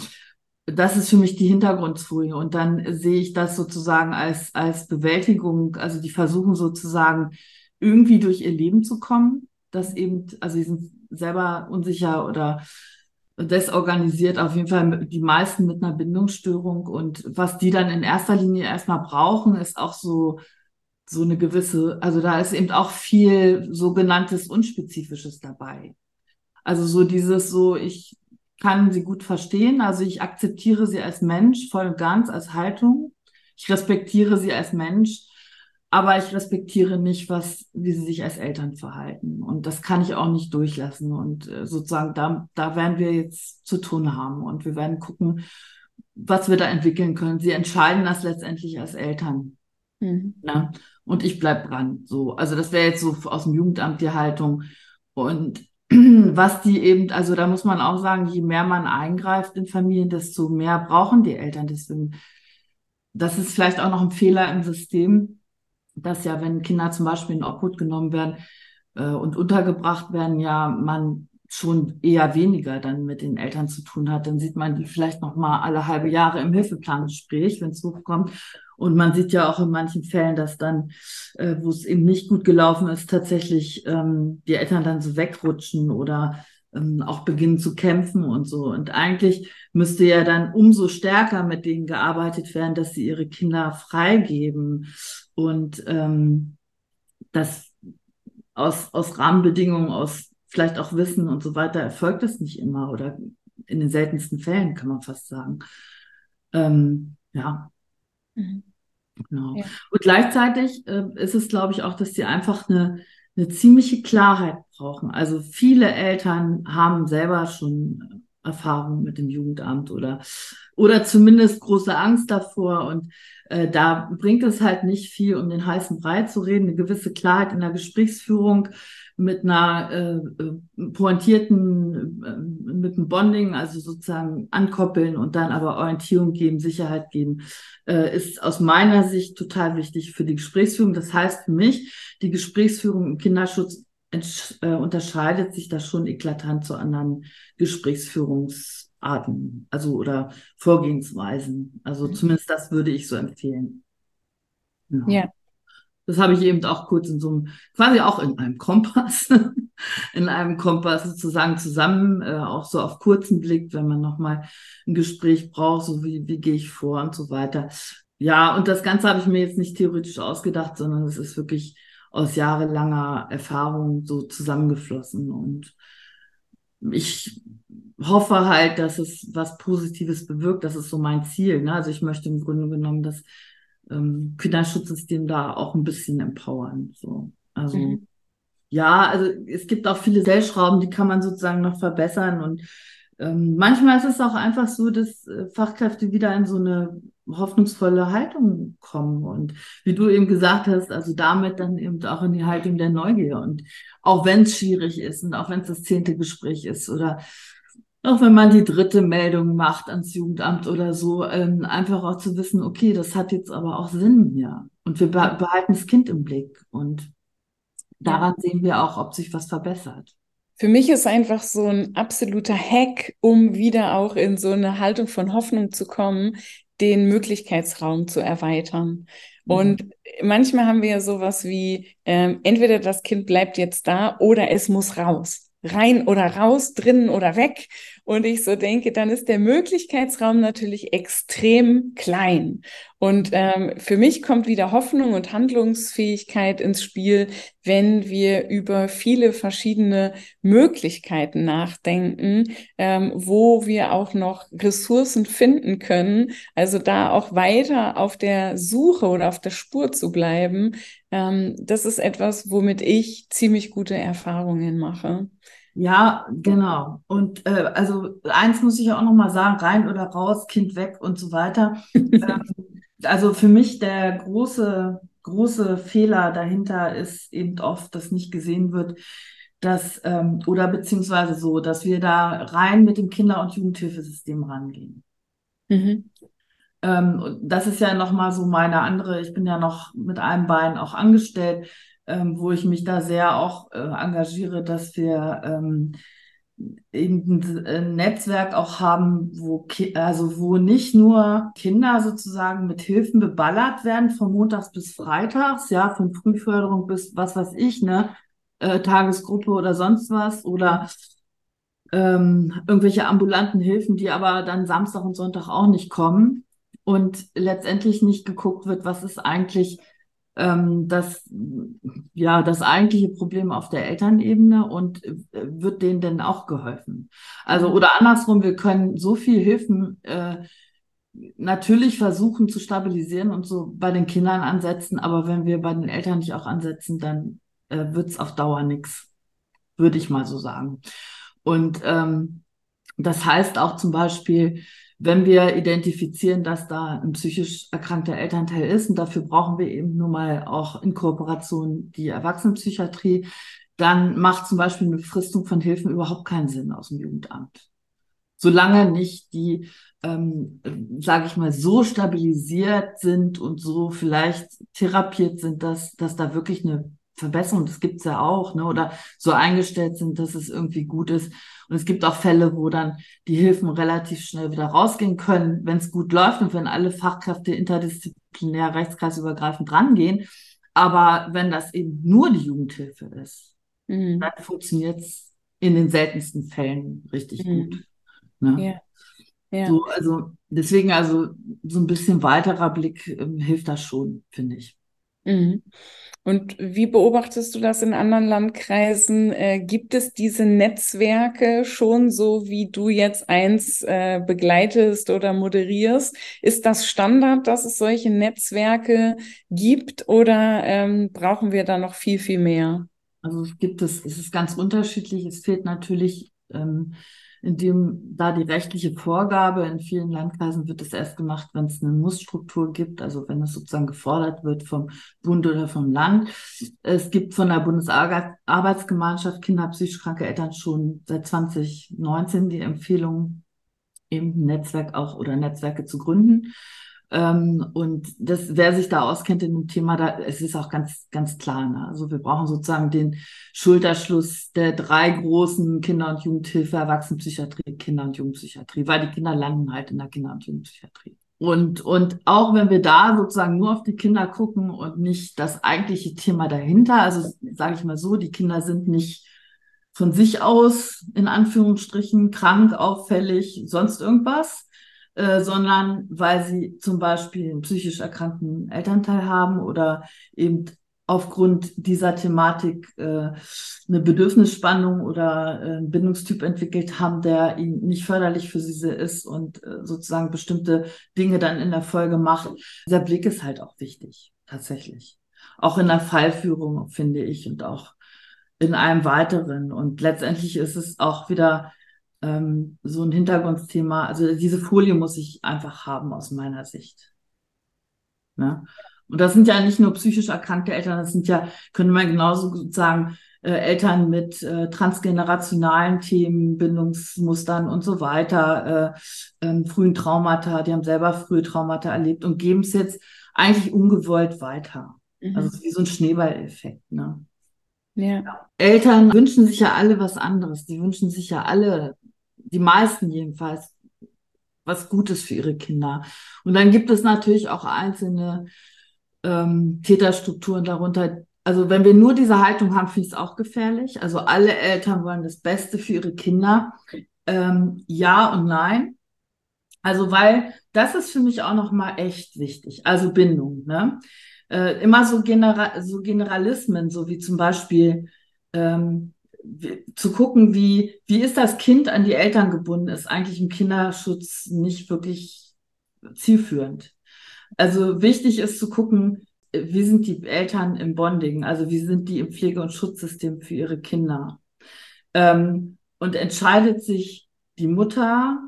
Speaker 3: das ist für mich die Hintergrundfolie. Und dann sehe ich das sozusagen als, als Bewältigung. Also die versuchen sozusagen irgendwie durch ihr Leben zu kommen. Das eben, also sie sind selber unsicher oder desorganisiert, auf jeden Fall die meisten mit einer Bindungsstörung. Und was die dann in erster Linie erstmal brauchen, ist auch so, so eine gewisse, also da ist eben auch viel sogenanntes Unspezifisches dabei. Also so dieses so, ich kann sie gut verstehen, also ich akzeptiere sie als Mensch voll und ganz, als Haltung. Ich respektiere sie als Mensch aber ich respektiere nicht, was, wie sie sich als Eltern verhalten. Und das kann ich auch nicht durchlassen. Und äh, sozusagen, da, da werden wir jetzt zu tun haben. Und wir werden gucken, was wir da entwickeln können. Sie entscheiden das letztendlich als Eltern. Mhm. Ne? Und ich bleib dran. So, also das wäre jetzt so aus dem Jugendamt die Haltung. Und was die eben, also da muss man auch sagen, je mehr man eingreift in Familien, desto mehr brauchen die Eltern. Deswegen, das ist vielleicht auch noch ein Fehler im System dass ja, wenn Kinder zum Beispiel in Obhut genommen werden äh, und untergebracht werden, ja, man schon eher weniger dann mit den Eltern zu tun hat. Dann sieht man die vielleicht noch mal alle halbe Jahre im Hilfeplangespräch, wenn es hochkommt. Und man sieht ja auch in manchen Fällen, dass dann, äh, wo es eben nicht gut gelaufen ist, tatsächlich ähm, die Eltern dann so wegrutschen oder ähm, auch beginnen zu kämpfen und so. Und eigentlich müsste ja dann umso stärker mit denen gearbeitet werden, dass sie ihre Kinder freigeben und ähm, das aus, aus Rahmenbedingungen, aus vielleicht auch Wissen und so weiter erfolgt das nicht immer oder in den seltensten Fällen kann man fast sagen. Ähm, ja. Mhm. Genau. Ja. Und gleichzeitig äh, ist es, glaube ich, auch, dass sie einfach eine, eine ziemliche Klarheit brauchen. Also viele Eltern haben selber schon Erfahrung mit dem Jugendamt oder, oder zumindest große Angst davor. Und äh, da bringt es halt nicht viel, um den heißen Brei zu reden. Eine gewisse Klarheit in der Gesprächsführung mit einer äh, äh pointierten, äh, mit einem Bonding, also sozusagen ankoppeln und dann aber Orientierung geben, Sicherheit geben, äh, ist aus meiner Sicht total wichtig für die Gesprächsführung. Das heißt für mich, die Gesprächsführung im Kinderschutz äh, unterscheidet sich das schon eklatant zu anderen Gesprächsführungsarten, also oder Vorgehensweisen. Also mhm. zumindest das würde ich so empfehlen.
Speaker 2: Genau. Ja.
Speaker 3: Das habe ich eben auch kurz in so einem, quasi auch in einem Kompass, in einem Kompass sozusagen zusammen, äh, auch so auf kurzen Blick, wenn man nochmal ein Gespräch braucht, so wie, wie gehe ich vor und so weiter. Ja, und das Ganze habe ich mir jetzt nicht theoretisch ausgedacht, sondern es ist wirklich aus jahrelanger Erfahrung so zusammengeflossen. Und ich hoffe halt, dass es was Positives bewirkt. Das ist so mein Ziel. Ne? Also ich möchte im Grunde genommen das ähm, Kinderschutzsystem da auch ein bisschen empowern. So. Also mhm. ja, also es gibt auch viele Stellschrauben, die kann man sozusagen noch verbessern. Und ähm, manchmal ist es auch einfach so, dass äh, Fachkräfte wieder in so eine hoffnungsvolle Haltung kommen. Und wie du eben gesagt hast, also damit dann eben auch in die Haltung der Neugier. Und auch wenn es schwierig ist und auch wenn es das zehnte Gespräch ist oder auch wenn man die dritte Meldung macht ans Jugendamt oder so, ähm, einfach auch zu wissen, okay, das hat jetzt aber auch Sinn hier. Und wir behalten das Kind im Blick. Und daran sehen wir auch, ob sich was verbessert.
Speaker 2: Für mich ist einfach so ein absoluter Hack, um wieder auch in so eine Haltung von Hoffnung zu kommen, den Möglichkeitsraum zu erweitern. Und manchmal haben wir ja sowas wie, ähm, entweder das Kind bleibt jetzt da oder es muss raus rein oder raus, drinnen oder weg. Und ich so denke, dann ist der Möglichkeitsraum natürlich extrem klein. Und ähm, für mich kommt wieder Hoffnung und Handlungsfähigkeit ins Spiel, wenn wir über viele verschiedene Möglichkeiten nachdenken, ähm, wo wir auch noch Ressourcen finden können. Also da auch weiter auf der Suche oder auf der Spur zu bleiben. Ähm, das ist etwas, womit ich ziemlich gute Erfahrungen mache.
Speaker 3: Ja, genau. Und äh, also eins muss ich ja auch noch mal sagen, rein oder raus, Kind weg und so weiter. ähm, also für mich der große, große Fehler dahinter ist eben oft, dass nicht gesehen wird, dass, ähm, oder beziehungsweise so, dass wir da rein mit dem Kinder- und Jugendhilfesystem rangehen. Mhm. Ähm, das ist ja nochmal so meine andere, ich bin ja noch mit einem Bein auch angestellt ähm, wo ich mich da sehr auch äh, engagiere, dass wir ähm, eben ein äh, Netzwerk auch haben, wo also wo nicht nur Kinder sozusagen mit Hilfen beballert werden von montags bis freitags, ja, von Frühförderung bis was weiß ich, ne, äh, Tagesgruppe oder sonst was oder ähm, irgendwelche ambulanten Hilfen, die aber dann Samstag und Sonntag auch nicht kommen und letztendlich nicht geguckt wird, was ist eigentlich ähm, das, ja, das eigentliche Problem auf der Elternebene und äh, wird denen denn auch geholfen? Also, mhm. oder andersrum, wir können so viel Hilfen äh, natürlich versuchen zu stabilisieren und so bei den Kindern ansetzen, aber wenn wir bei den Eltern nicht auch ansetzen, dann äh, wird es auf Dauer nichts, würde ich mal so sagen. Und ähm, das heißt auch zum Beispiel, wenn wir identifizieren, dass da ein psychisch erkrankter Elternteil ist, und dafür brauchen wir eben nun mal auch in Kooperation die Erwachsenenpsychiatrie, dann macht zum Beispiel eine Fristung von Hilfen überhaupt keinen Sinn aus dem Jugendamt. Solange nicht die, ähm, sage ich mal, so stabilisiert sind und so vielleicht therapiert sind, dass, dass da wirklich eine Verbesserung, das gibt's ja auch, ne, oder so eingestellt sind, dass es irgendwie gut ist. Und es gibt auch Fälle, wo dann die Hilfen relativ schnell wieder rausgehen können, wenn es gut läuft und wenn alle Fachkräfte interdisziplinär rechtskreisübergreifend rangehen. Aber wenn das eben nur die Jugendhilfe ist, mhm. dann funktioniert es in den seltensten Fällen richtig mhm. gut. Ne? Ja. Ja. So, also deswegen also so ein bisschen weiterer Blick äh, hilft das schon, finde ich.
Speaker 2: Mhm. Und wie beobachtest du das in anderen Landkreisen? Äh, gibt es diese Netzwerke schon so, wie du jetzt eins äh, begleitest oder moderierst? Ist das Standard, dass es solche Netzwerke gibt oder ähm, brauchen wir da noch viel, viel mehr?
Speaker 3: Also es gibt es, es ist ganz unterschiedlich. Es fehlt natürlich ähm, in dem da die rechtliche Vorgabe in vielen Landkreisen wird es erst gemacht, wenn es eine Mussstruktur gibt, also wenn es sozusagen gefordert wird vom Bund oder vom Land. Es gibt von der Bundesarbeitsgemeinschaft Kinder psychisch kranke Eltern schon seit 2019 die Empfehlung, eben Netzwerk auch oder Netzwerke zu gründen. Ähm, und das, wer sich da auskennt in dem Thema, da, es ist auch ganz, ganz klar. Ne? Also wir brauchen sozusagen den Schulterschluss der drei großen Kinder- und Jugendhilfe, Erwachsenenpsychiatrie, Kinder- und Jugendpsychiatrie, weil die Kinder landen halt in der Kinder- und Jugendpsychiatrie. und, und auch wenn wir da sozusagen nur auf die Kinder gucken und nicht das eigentliche Thema dahinter, also sage ich mal so, die Kinder sind nicht von sich aus in Anführungsstrichen krank, auffällig, sonst irgendwas, äh, sondern weil sie zum Beispiel einen psychisch erkrankten Elternteil haben oder eben aufgrund dieser Thematik äh, eine Bedürfnisspannung oder äh, einen Bindungstyp entwickelt haben, der ihnen nicht förderlich für sie ist und äh, sozusagen bestimmte Dinge dann in der Folge macht. Dieser Blick ist halt auch wichtig, tatsächlich. Auch in der Fallführung, finde ich, und auch in einem weiteren. Und letztendlich ist es auch wieder ähm, so ein Hintergrundthema. Also diese Folie muss ich einfach haben aus meiner Sicht. Ne? Und das sind ja nicht nur psychisch erkrankte Eltern, das sind ja, könnte man genauso sagen, äh, Eltern mit äh, transgenerationalen Themen, Bindungsmustern und so weiter, äh, ähm, frühen Traumata, die haben selber frühe Traumata erlebt und geben es jetzt eigentlich ungewollt weiter. Mhm. Also wie so ein Schneeballeffekt. Ne? Ja. Eltern wünschen sich ja alle was anderes. Die wünschen sich ja alle, die meisten jedenfalls, was Gutes für ihre Kinder. Und dann gibt es natürlich auch einzelne ähm, Täterstrukturen darunter. Also wenn wir nur diese Haltung haben, finde ich es auch gefährlich. Also alle Eltern wollen das Beste für ihre Kinder. Ähm, ja und nein. Also weil das ist für mich auch noch mal echt wichtig. Also Bindung. Ne? Äh, immer so, Genera so Generalismen, so wie zum Beispiel ähm, zu gucken, wie, wie ist das Kind an die Eltern gebunden, ist eigentlich im Kinderschutz nicht wirklich zielführend. Also wichtig ist zu gucken, wie sind die Eltern im Bonding, also wie sind die im Pflege- und Schutzsystem für ihre Kinder. Ähm, und entscheidet sich die Mutter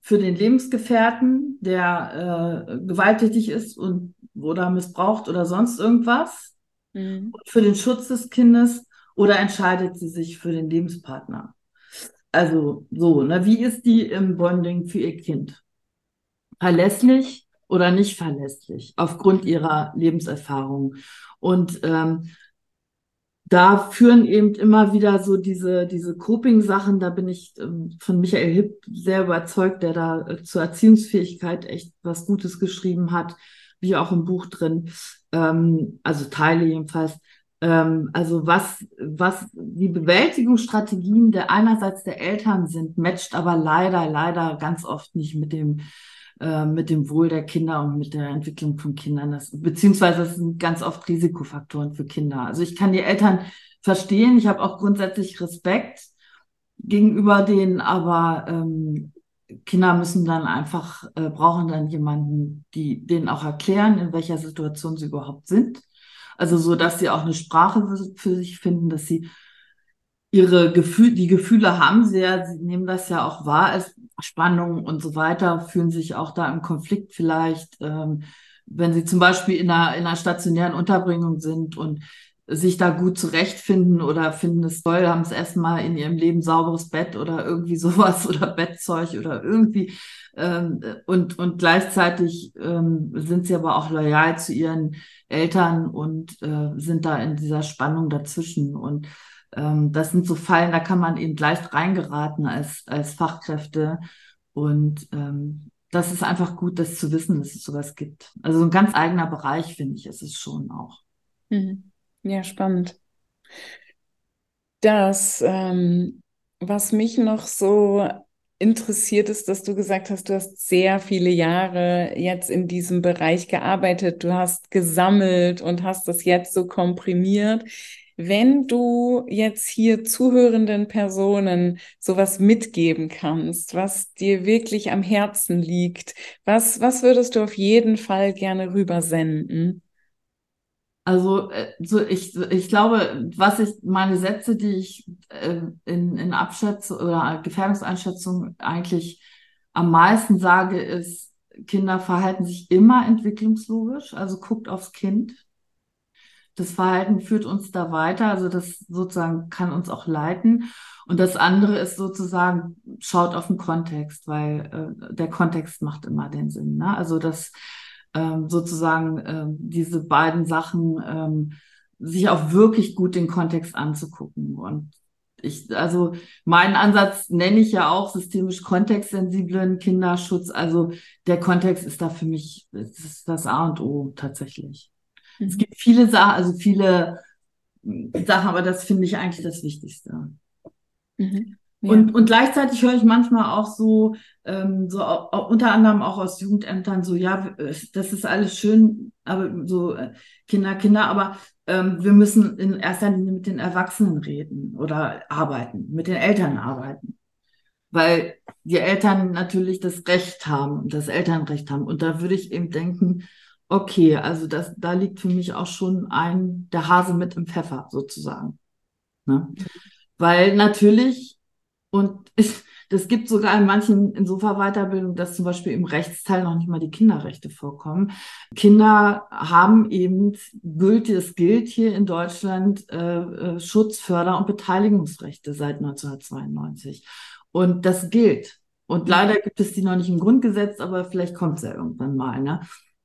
Speaker 3: für den Lebensgefährten, der äh, gewalttätig ist und oder missbraucht oder sonst irgendwas, mhm. für den Schutz des Kindes oder entscheidet sie sich für den Lebenspartner? Also so, ne, wie ist die im Bonding für ihr Kind? Verlässlich, oder nicht verlässlich aufgrund ihrer Lebenserfahrung. Und ähm, da führen eben immer wieder so diese, diese Coping-Sachen, da bin ich ähm, von Michael Hipp sehr überzeugt, der da äh, zur Erziehungsfähigkeit echt was Gutes geschrieben hat, wie auch im Buch drin, ähm, also Teile jedenfalls. Ähm, also was, was die Bewältigungsstrategien der einerseits der Eltern sind, matcht aber leider, leider ganz oft nicht mit dem äh, mit dem Wohl der Kinder und mit der Entwicklung von Kindern. Das, beziehungsweise das sind ganz oft Risikofaktoren für Kinder. Also ich kann die Eltern verstehen. Ich habe auch grundsätzlich Respekt gegenüber denen, aber ähm, Kinder müssen dann einfach, äh, brauchen dann jemanden, die denen auch erklären, in welcher Situation sie überhaupt sind. Also so, dass sie auch eine Sprache für, für sich finden, dass sie ihre Gefühle, die Gefühle haben sie ja, sie nehmen das ja auch wahr als Spannung und so weiter, fühlen sich auch da im Konflikt vielleicht, ähm, wenn sie zum Beispiel in einer, in einer stationären Unterbringung sind und sich da gut zurechtfinden oder finden es toll, haben es erstmal in ihrem Leben sauberes Bett oder irgendwie sowas oder Bettzeug oder irgendwie ähm, und, und gleichzeitig ähm, sind sie aber auch loyal zu ihren Eltern und äh, sind da in dieser Spannung dazwischen und ähm, das sind so Fallen, da kann man eben leicht reingeraten als, als Fachkräfte. Und ähm, das ist einfach gut, das zu wissen, dass es sowas gibt. Also ein ganz eigener Bereich, finde ich, ist es schon auch.
Speaker 2: Mhm. Ja, spannend. Das, ähm, was mich noch so interessiert ist, dass du gesagt hast, du hast sehr viele Jahre jetzt in diesem Bereich gearbeitet, du hast gesammelt und hast das jetzt so komprimiert. Wenn du jetzt hier zuhörenden Personen sowas mitgeben kannst, was dir wirklich am Herzen liegt, was, was würdest du auf jeden Fall gerne rübersenden?
Speaker 3: Also, äh, so ich, ich glaube, was ich, meine Sätze, die ich äh, in, in Abschätzung oder Gefährdungseinschätzung eigentlich am meisten sage, ist, Kinder verhalten sich immer entwicklungslogisch, also guckt aufs Kind das Verhalten führt uns da weiter, also das sozusagen kann uns auch leiten. Und das andere ist sozusagen, schaut auf den Kontext, weil äh, der Kontext macht immer den Sinn. Ne? Also dass ähm, sozusagen äh, diese beiden Sachen, ähm, sich auch wirklich gut den Kontext anzugucken. Und Ich, also meinen Ansatz nenne ich ja auch systemisch kontextsensiblen Kinderschutz. Also der Kontext ist da für mich das, ist das A und O tatsächlich. Mhm. Es gibt viele Sachen, also viele Sachen, aber das finde ich eigentlich das Wichtigste. Mhm. Ja. Und, und gleichzeitig höre ich manchmal auch so, ähm, so auch, unter anderem auch aus Jugendämtern so, ja, das ist alles schön, aber so äh, Kinder, Kinder, aber ähm, wir müssen in erster Linie mit den Erwachsenen reden oder arbeiten, mit den Eltern arbeiten. Weil die Eltern natürlich das Recht haben, das Elternrecht haben. Und da würde ich eben denken, okay, also das, da liegt für mich auch schon ein, der Hase mit im Pfeffer sozusagen. Ne? Weil natürlich und es, das gibt sogar in manchen Insofa-Weiterbildungen, dass zum Beispiel im Rechtsteil noch nicht mal die Kinderrechte vorkommen. Kinder haben eben gültig, es gilt hier in Deutschland äh, äh Schutz, Förder- und Beteiligungsrechte seit 1992. Und das gilt. Und leider gibt es die noch nicht im Grundgesetz, aber vielleicht kommt es ja irgendwann mal. Ne?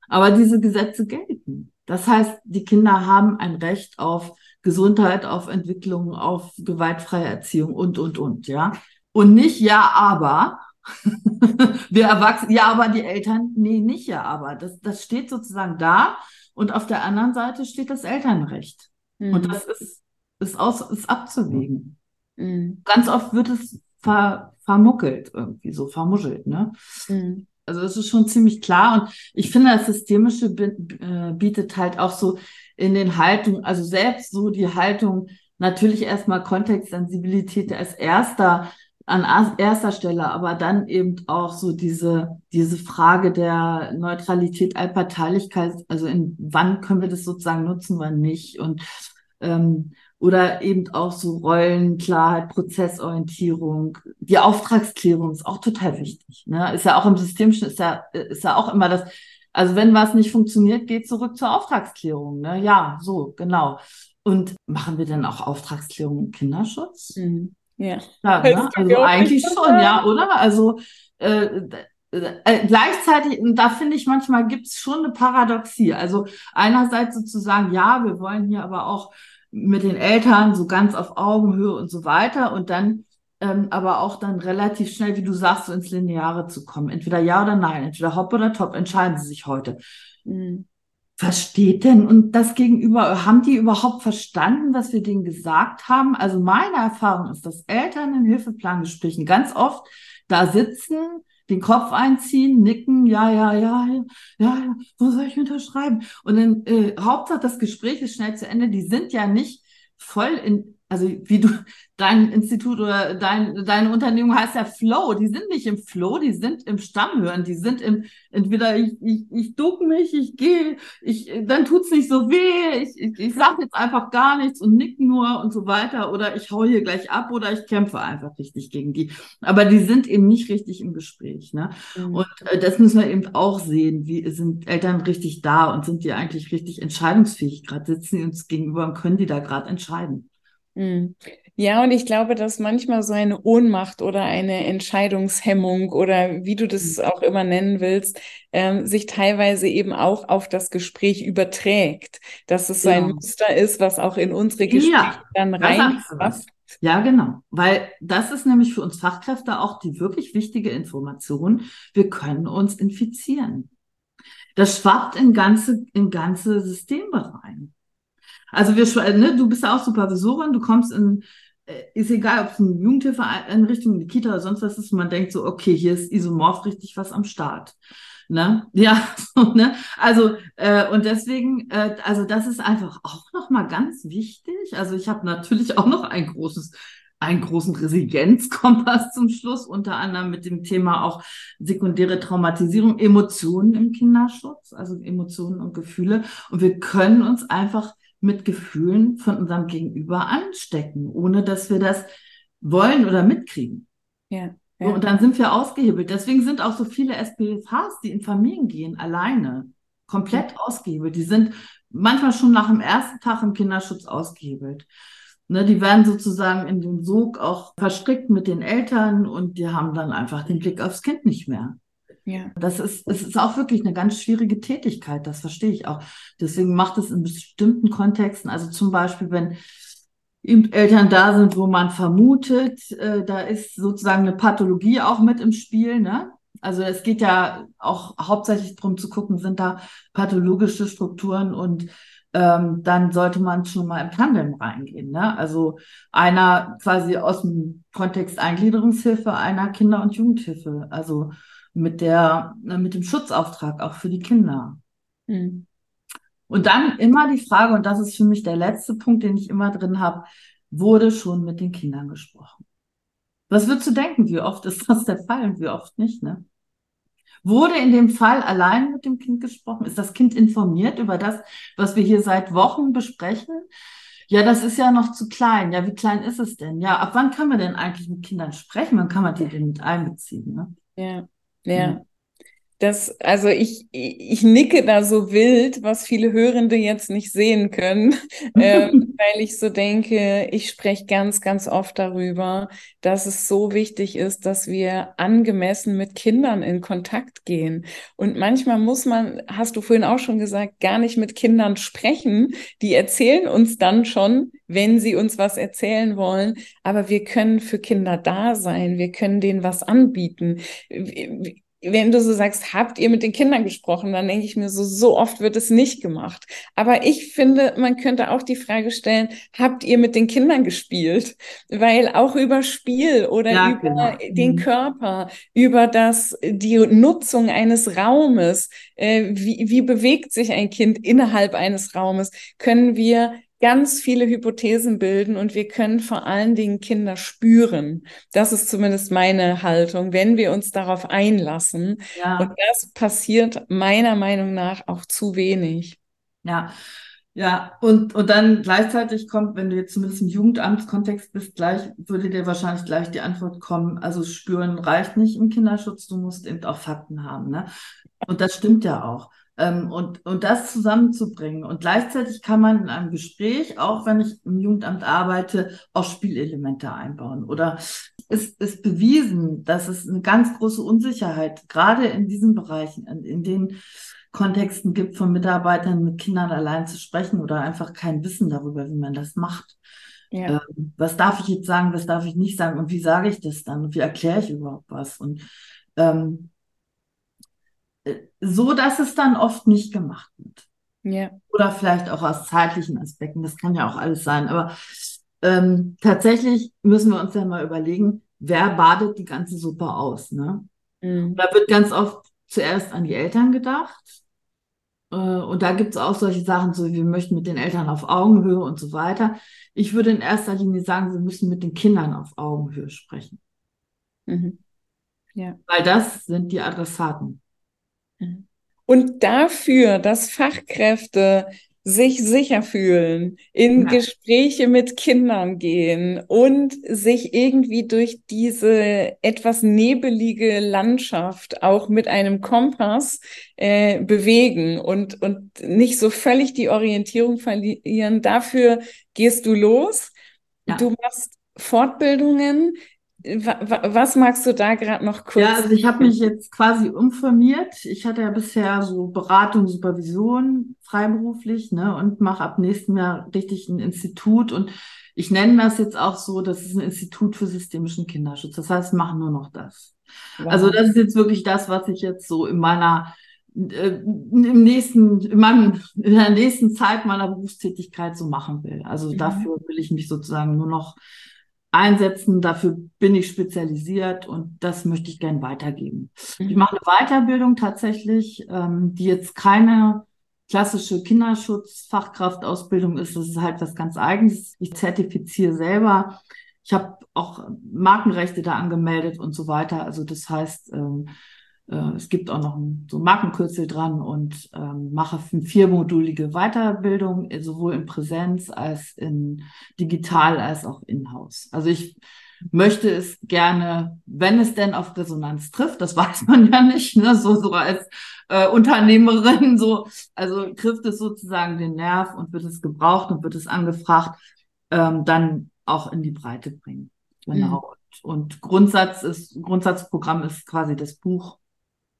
Speaker 3: Aber diese Gesetze gelten. Das heißt, die Kinder haben ein Recht auf Gesundheit, auf Entwicklung, auf gewaltfreie Erziehung und, und, und, ja. Und nicht ja, aber. Wir erwachsen, ja, aber die Eltern, nee, nicht ja, aber. Das, das steht sozusagen da. Und auf der anderen Seite steht das Elternrecht. Mhm. Und das ist, ist, aus, ist abzuwägen. Mhm. Ganz oft wird es ver, vermuckelt, irgendwie so vermuschelt, ne? Mhm. Also das ist schon ziemlich klar. Und ich finde, das Systemische äh, bietet halt auch so in den Haltungen, also selbst so die Haltung, natürlich erstmal Kontextsensibilität als erster, an erster Stelle, aber dann eben auch so diese, diese Frage der Neutralität, Allparteilichkeit, also in wann können wir das sozusagen nutzen, wann nicht und ähm, oder eben auch so Rollenklarheit, Prozessorientierung, die Auftragsklärung ist auch total wichtig. Ne? Ist ja auch im Systemischen, ist ja, ist ja auch immer das, also wenn was nicht funktioniert, geht zurück zur Auftragsklärung. Ne? Ja, so, genau. Und machen wir denn auch Auftragsklärung im Kinderschutz? Mhm. Ja. ja ne? Also eigentlich schon, ja, oder? Also äh, äh, gleichzeitig, da finde ich manchmal gibt es schon eine Paradoxie. Also einerseits sozusagen, ja, wir wollen hier aber auch mit den Eltern so ganz auf Augenhöhe und so weiter und dann ähm, aber auch dann relativ schnell, wie du sagst, so ins Lineare zu kommen. Entweder ja oder nein, entweder hopp oder top, entscheiden sie sich heute. Mhm. Versteht denn und das Gegenüber, haben die überhaupt verstanden, was wir denen gesagt haben? Also meine Erfahrung ist, dass Eltern in Hilfeplangesprächen ganz oft da sitzen, den Kopf einziehen, nicken, ja, ja, ja, ja, ja, wo soll ich unterschreiben? Und dann äh, Hauptsache das Gespräch ist schnell zu Ende. Die sind ja nicht voll in also wie du, dein Institut oder dein, deine Unternehmung heißt ja Flow. Die sind nicht im Flow, die sind im Stammhören, die sind im, entweder ich, ich, ich duck mich, ich gehe, ich, dann tut's nicht so weh, ich, ich, ich sag jetzt einfach gar nichts und nick nur und so weiter oder ich hau hier gleich ab oder ich kämpfe einfach richtig gegen die. Aber die sind eben nicht richtig im Gespräch. Ne? Mhm. Und äh, das müssen wir eben auch sehen. Wie sind Eltern richtig da und sind die eigentlich richtig entscheidungsfähig? Gerade sitzen die uns gegenüber und können die da gerade entscheiden?
Speaker 2: Mhm. Ja, und ich glaube, dass manchmal so eine Ohnmacht oder eine Entscheidungshemmung oder wie du das mhm. auch immer nennen willst, ähm, sich teilweise eben auch auf das Gespräch überträgt. Dass es so ein Muster ist, was auch in unsere Gespräche ja, dann reinpasst.
Speaker 3: Ja, genau. Weil das ist nämlich für uns Fachkräfte auch die wirklich wichtige Information. Wir können uns infizieren. Das schwappt in ganze, in ganze Systeme rein. Also wir, ne, du bist ja auch Supervisorin, du kommst in, äh, ist egal, ob es eine Jugendhilfeeinrichtung, eine Kita oder sonst was ist, man denkt so, okay, hier ist isomorph richtig was am Start. Ne? Ja, so, ne? Also, äh, und deswegen, äh, also das ist einfach auch nochmal ganz wichtig. Also ich habe natürlich auch noch ein großes einen großen Resilienzkompass zum Schluss, unter anderem mit dem Thema auch sekundäre Traumatisierung, Emotionen im Kinderschutz, also Emotionen und Gefühle. Und wir können uns einfach mit Gefühlen von unserem Gegenüber anstecken, ohne dass wir das wollen oder mitkriegen. Ja. ja. und dann sind wir ausgehebelt. Deswegen sind auch so viele SPFHs, die in Familien gehen, alleine, komplett ja. ausgehebelt. Die sind manchmal schon nach dem ersten Tag im Kinderschutz ausgehebelt. Ne, die werden sozusagen in den Sog auch verstrickt mit den Eltern und die haben dann einfach den Blick aufs Kind nicht mehr. Ja. Das ist, es ist auch wirklich eine ganz schwierige Tätigkeit, das verstehe ich auch. Deswegen macht es in bestimmten Kontexten, also zum Beispiel, wenn Eltern da sind, wo man vermutet, äh, da ist sozusagen eine Pathologie auch mit im Spiel. Ne? Also es geht ja auch hauptsächlich darum zu gucken, sind da pathologische Strukturen und ähm, dann sollte man schon mal im Tandem reingehen. Ne? Also einer quasi aus dem Kontext Eingliederungshilfe, einer Kinder- und Jugendhilfe, also mit der, mit dem Schutzauftrag auch für die Kinder. Mhm. Und dann immer die Frage, und das ist für mich der letzte Punkt, den ich immer drin habe, wurde schon mit den Kindern gesprochen. Was würdest du denken, wie oft ist das der Fall und wie oft nicht, ne? Wurde in dem Fall allein mit dem Kind gesprochen? Ist das Kind informiert über das, was wir hier seit Wochen besprechen? Ja, das ist ja noch zu klein. Ja, wie klein ist es denn? Ja, ab wann kann man denn eigentlich mit Kindern sprechen? Wann kann man die denn mit einbeziehen? Ne?
Speaker 2: Ja, ja. Das, also ich, ich nicke da so wild, was viele Hörende jetzt nicht sehen können, äh, weil ich so denke, ich spreche ganz, ganz oft darüber, dass es so wichtig ist, dass wir angemessen mit Kindern in Kontakt gehen. Und manchmal muss man, hast du vorhin auch schon gesagt, gar nicht mit Kindern sprechen. Die erzählen uns dann schon, wenn sie uns was erzählen wollen. Aber wir können für Kinder da sein. Wir können denen was anbieten wenn du so sagst, habt ihr mit den Kindern gesprochen, dann denke ich mir so, so oft wird es nicht gemacht. Aber ich finde, man könnte auch die Frage stellen, habt ihr mit den Kindern gespielt? Weil auch über Spiel oder ja, über genau. den mhm. Körper, über das, die Nutzung eines Raumes, äh, wie, wie bewegt sich ein Kind innerhalb eines Raumes, können wir ganz viele Hypothesen bilden und wir können vor allen Dingen Kinder spüren. Das ist zumindest meine Haltung, wenn wir uns darauf einlassen. Ja. Und das passiert meiner Meinung nach auch zu wenig.
Speaker 3: Ja. Ja, und, und dann gleichzeitig kommt, wenn du jetzt zumindest im Jugendamtskontext bist, gleich würde dir wahrscheinlich gleich die Antwort kommen, also spüren reicht nicht im Kinderschutz, du musst eben auch Fakten haben. Ne? Und das stimmt ja auch. Ähm, und, und das zusammenzubringen. Und gleichzeitig kann man in einem Gespräch, auch wenn ich im Jugendamt arbeite, auch Spielelemente einbauen. Oder es ist bewiesen, dass es eine ganz große Unsicherheit gerade in diesen Bereichen, in, in den Kontexten gibt, von Mitarbeitern mit Kindern allein zu sprechen oder einfach kein Wissen darüber, wie man das macht. Ja. Ähm, was darf ich jetzt sagen, was darf ich nicht sagen und wie sage ich das dann und wie erkläre ich überhaupt was? Und ähm, so, dass es dann oft nicht gemacht wird. Ja. Oder vielleicht auch aus zeitlichen Aspekten, das kann ja auch alles sein. Aber ähm, tatsächlich müssen wir uns ja mal überlegen, wer badet die ganze Suppe aus. Ne? Mhm. Da wird ganz oft zuerst an die Eltern gedacht. Äh, und da gibt es auch solche Sachen, so wir möchten mit den Eltern auf Augenhöhe und so weiter. Ich würde in erster Linie sagen, wir müssen mit den Kindern auf Augenhöhe sprechen. Mhm. Ja. Weil das sind die Adressaten.
Speaker 2: Und dafür, dass Fachkräfte sich sicher fühlen, in ja. Gespräche mit Kindern gehen und sich irgendwie durch diese etwas nebelige Landschaft auch mit einem Kompass äh, bewegen und, und nicht so völlig die Orientierung verlieren. Dafür gehst du los. Ja. Du machst Fortbildungen. Was magst du da gerade noch kurz?
Speaker 3: Ja, also ich habe mich jetzt quasi umformiert. Ich hatte ja bisher so Beratung, Supervision freiberuflich ne, und mache ab nächsten Jahr richtig ein Institut. Und ich nenne das jetzt auch so, das ist ein Institut für systemischen Kinderschutz. Das heißt, wir machen nur noch das. Wow. Also das ist jetzt wirklich das, was ich jetzt so in meiner äh, im nächsten, in, meinem, in der nächsten Zeit meiner Berufstätigkeit so machen will. Also mhm. dafür will ich mich sozusagen nur noch einsetzen. Dafür bin ich spezialisiert und das möchte ich gern weitergeben. Mhm. Ich mache eine Weiterbildung tatsächlich, ähm, die jetzt keine klassische Kinderschutzfachkraftausbildung ist. Das ist halt was ganz Eigenes. Ich zertifiziere selber. Ich habe auch Markenrechte da angemeldet und so weiter. Also das heißt, ähm, äh, es gibt auch noch ein, so Markenkürzel dran und ähm, mache viermodulige Weiterbildung, äh, sowohl in Präsenz als in digital als auch in-house. Also ich möchte es gerne, wenn es denn auf Resonanz trifft, das weiß man ja nicht, ne, so, so als äh, Unternehmerin, so, also trifft es sozusagen den Nerv und wird es gebraucht und wird es angefragt, ähm, dann auch in die Breite bringen. Genau. Mhm. Und Grundsatz ist, Grundsatzprogramm ist quasi das Buch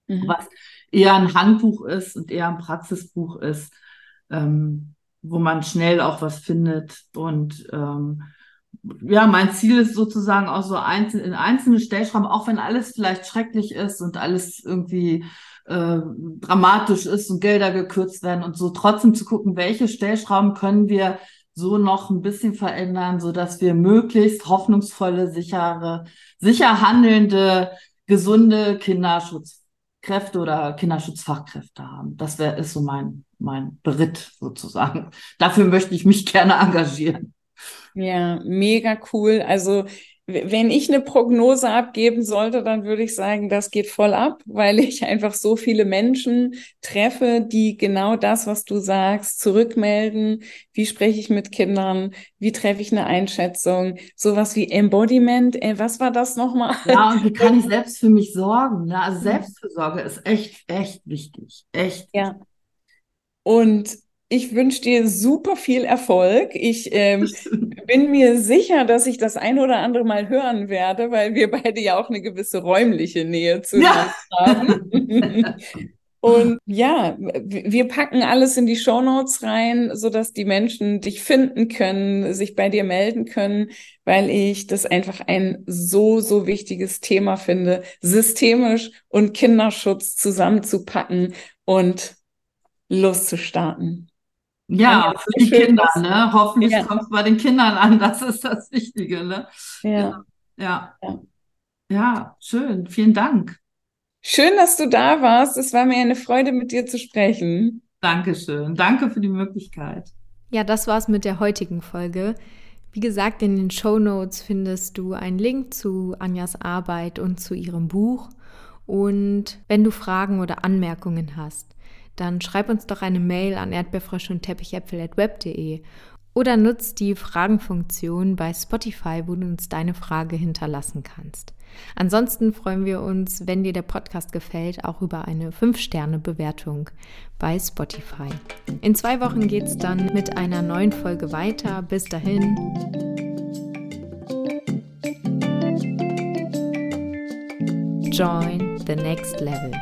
Speaker 3: mhm. was eher ein Handbuch ist und eher ein Praxisbuch ist, ähm, wo man schnell auch was findet. Und ähm, ja, mein Ziel ist sozusagen auch so einzeln, in einzelne Stellschrauben, auch wenn alles vielleicht schrecklich ist und alles irgendwie äh, dramatisch ist und Gelder gekürzt werden und so, trotzdem zu gucken, welche Stellschrauben können wir so noch ein bisschen verändern, so dass wir möglichst hoffnungsvolle, sichere, sicher handelnde, gesunde Kinderschutzkräfte oder Kinderschutzfachkräfte haben. Das wäre ist so mein mein Beritt sozusagen. Dafür möchte ich mich gerne engagieren.
Speaker 2: Ja, mega cool. Also wenn ich eine Prognose abgeben sollte, dann würde ich sagen, das geht voll ab, weil ich einfach so viele Menschen treffe, die genau das, was du sagst, zurückmelden. Wie spreche ich mit Kindern? Wie treffe ich eine Einschätzung? Sowas wie Embodiment. Äh, was war das nochmal?
Speaker 3: Ja, und wie kann ich selbst für mich sorgen? Ne? Also Selbstfürsorge ist echt, echt wichtig. Echt.
Speaker 2: Ja. Und ich wünsche dir super viel Erfolg. Ich ähm, bin mir sicher, dass ich das ein oder andere Mal hören werde, weil wir beide ja auch eine gewisse räumliche Nähe zueinander ja. haben. Und ja, wir packen alles in die Show Notes rein, so dass die Menschen dich finden können, sich bei dir melden können, weil ich das einfach ein so, so wichtiges Thema finde, systemisch und Kinderschutz zusammenzupacken und loszustarten.
Speaker 3: Ja, für die Kinder, ne? Hoffentlich ja. kommt es bei den Kindern an, das ist das Wichtige, ne? Ja. Ja. ja. Ja, schön. Vielen Dank.
Speaker 2: Schön, dass du da warst. Es war mir eine Freude, mit dir zu sprechen.
Speaker 3: Dankeschön. Danke für die Möglichkeit.
Speaker 1: Ja, das war's mit der heutigen Folge. Wie gesagt, in den Show Notes findest du einen Link zu Anjas Arbeit und zu ihrem Buch. Und wenn du Fragen oder Anmerkungen hast, dann schreib uns doch eine Mail an erdbeerfrösche und teppichäpfel.web.de oder nutz die Fragenfunktion bei Spotify, wo du uns deine Frage hinterlassen kannst. Ansonsten freuen wir uns, wenn dir der Podcast gefällt, auch über eine 5-Sterne-Bewertung bei Spotify. In zwei Wochen geht es dann mit einer neuen Folge weiter. Bis dahin. Join the next level.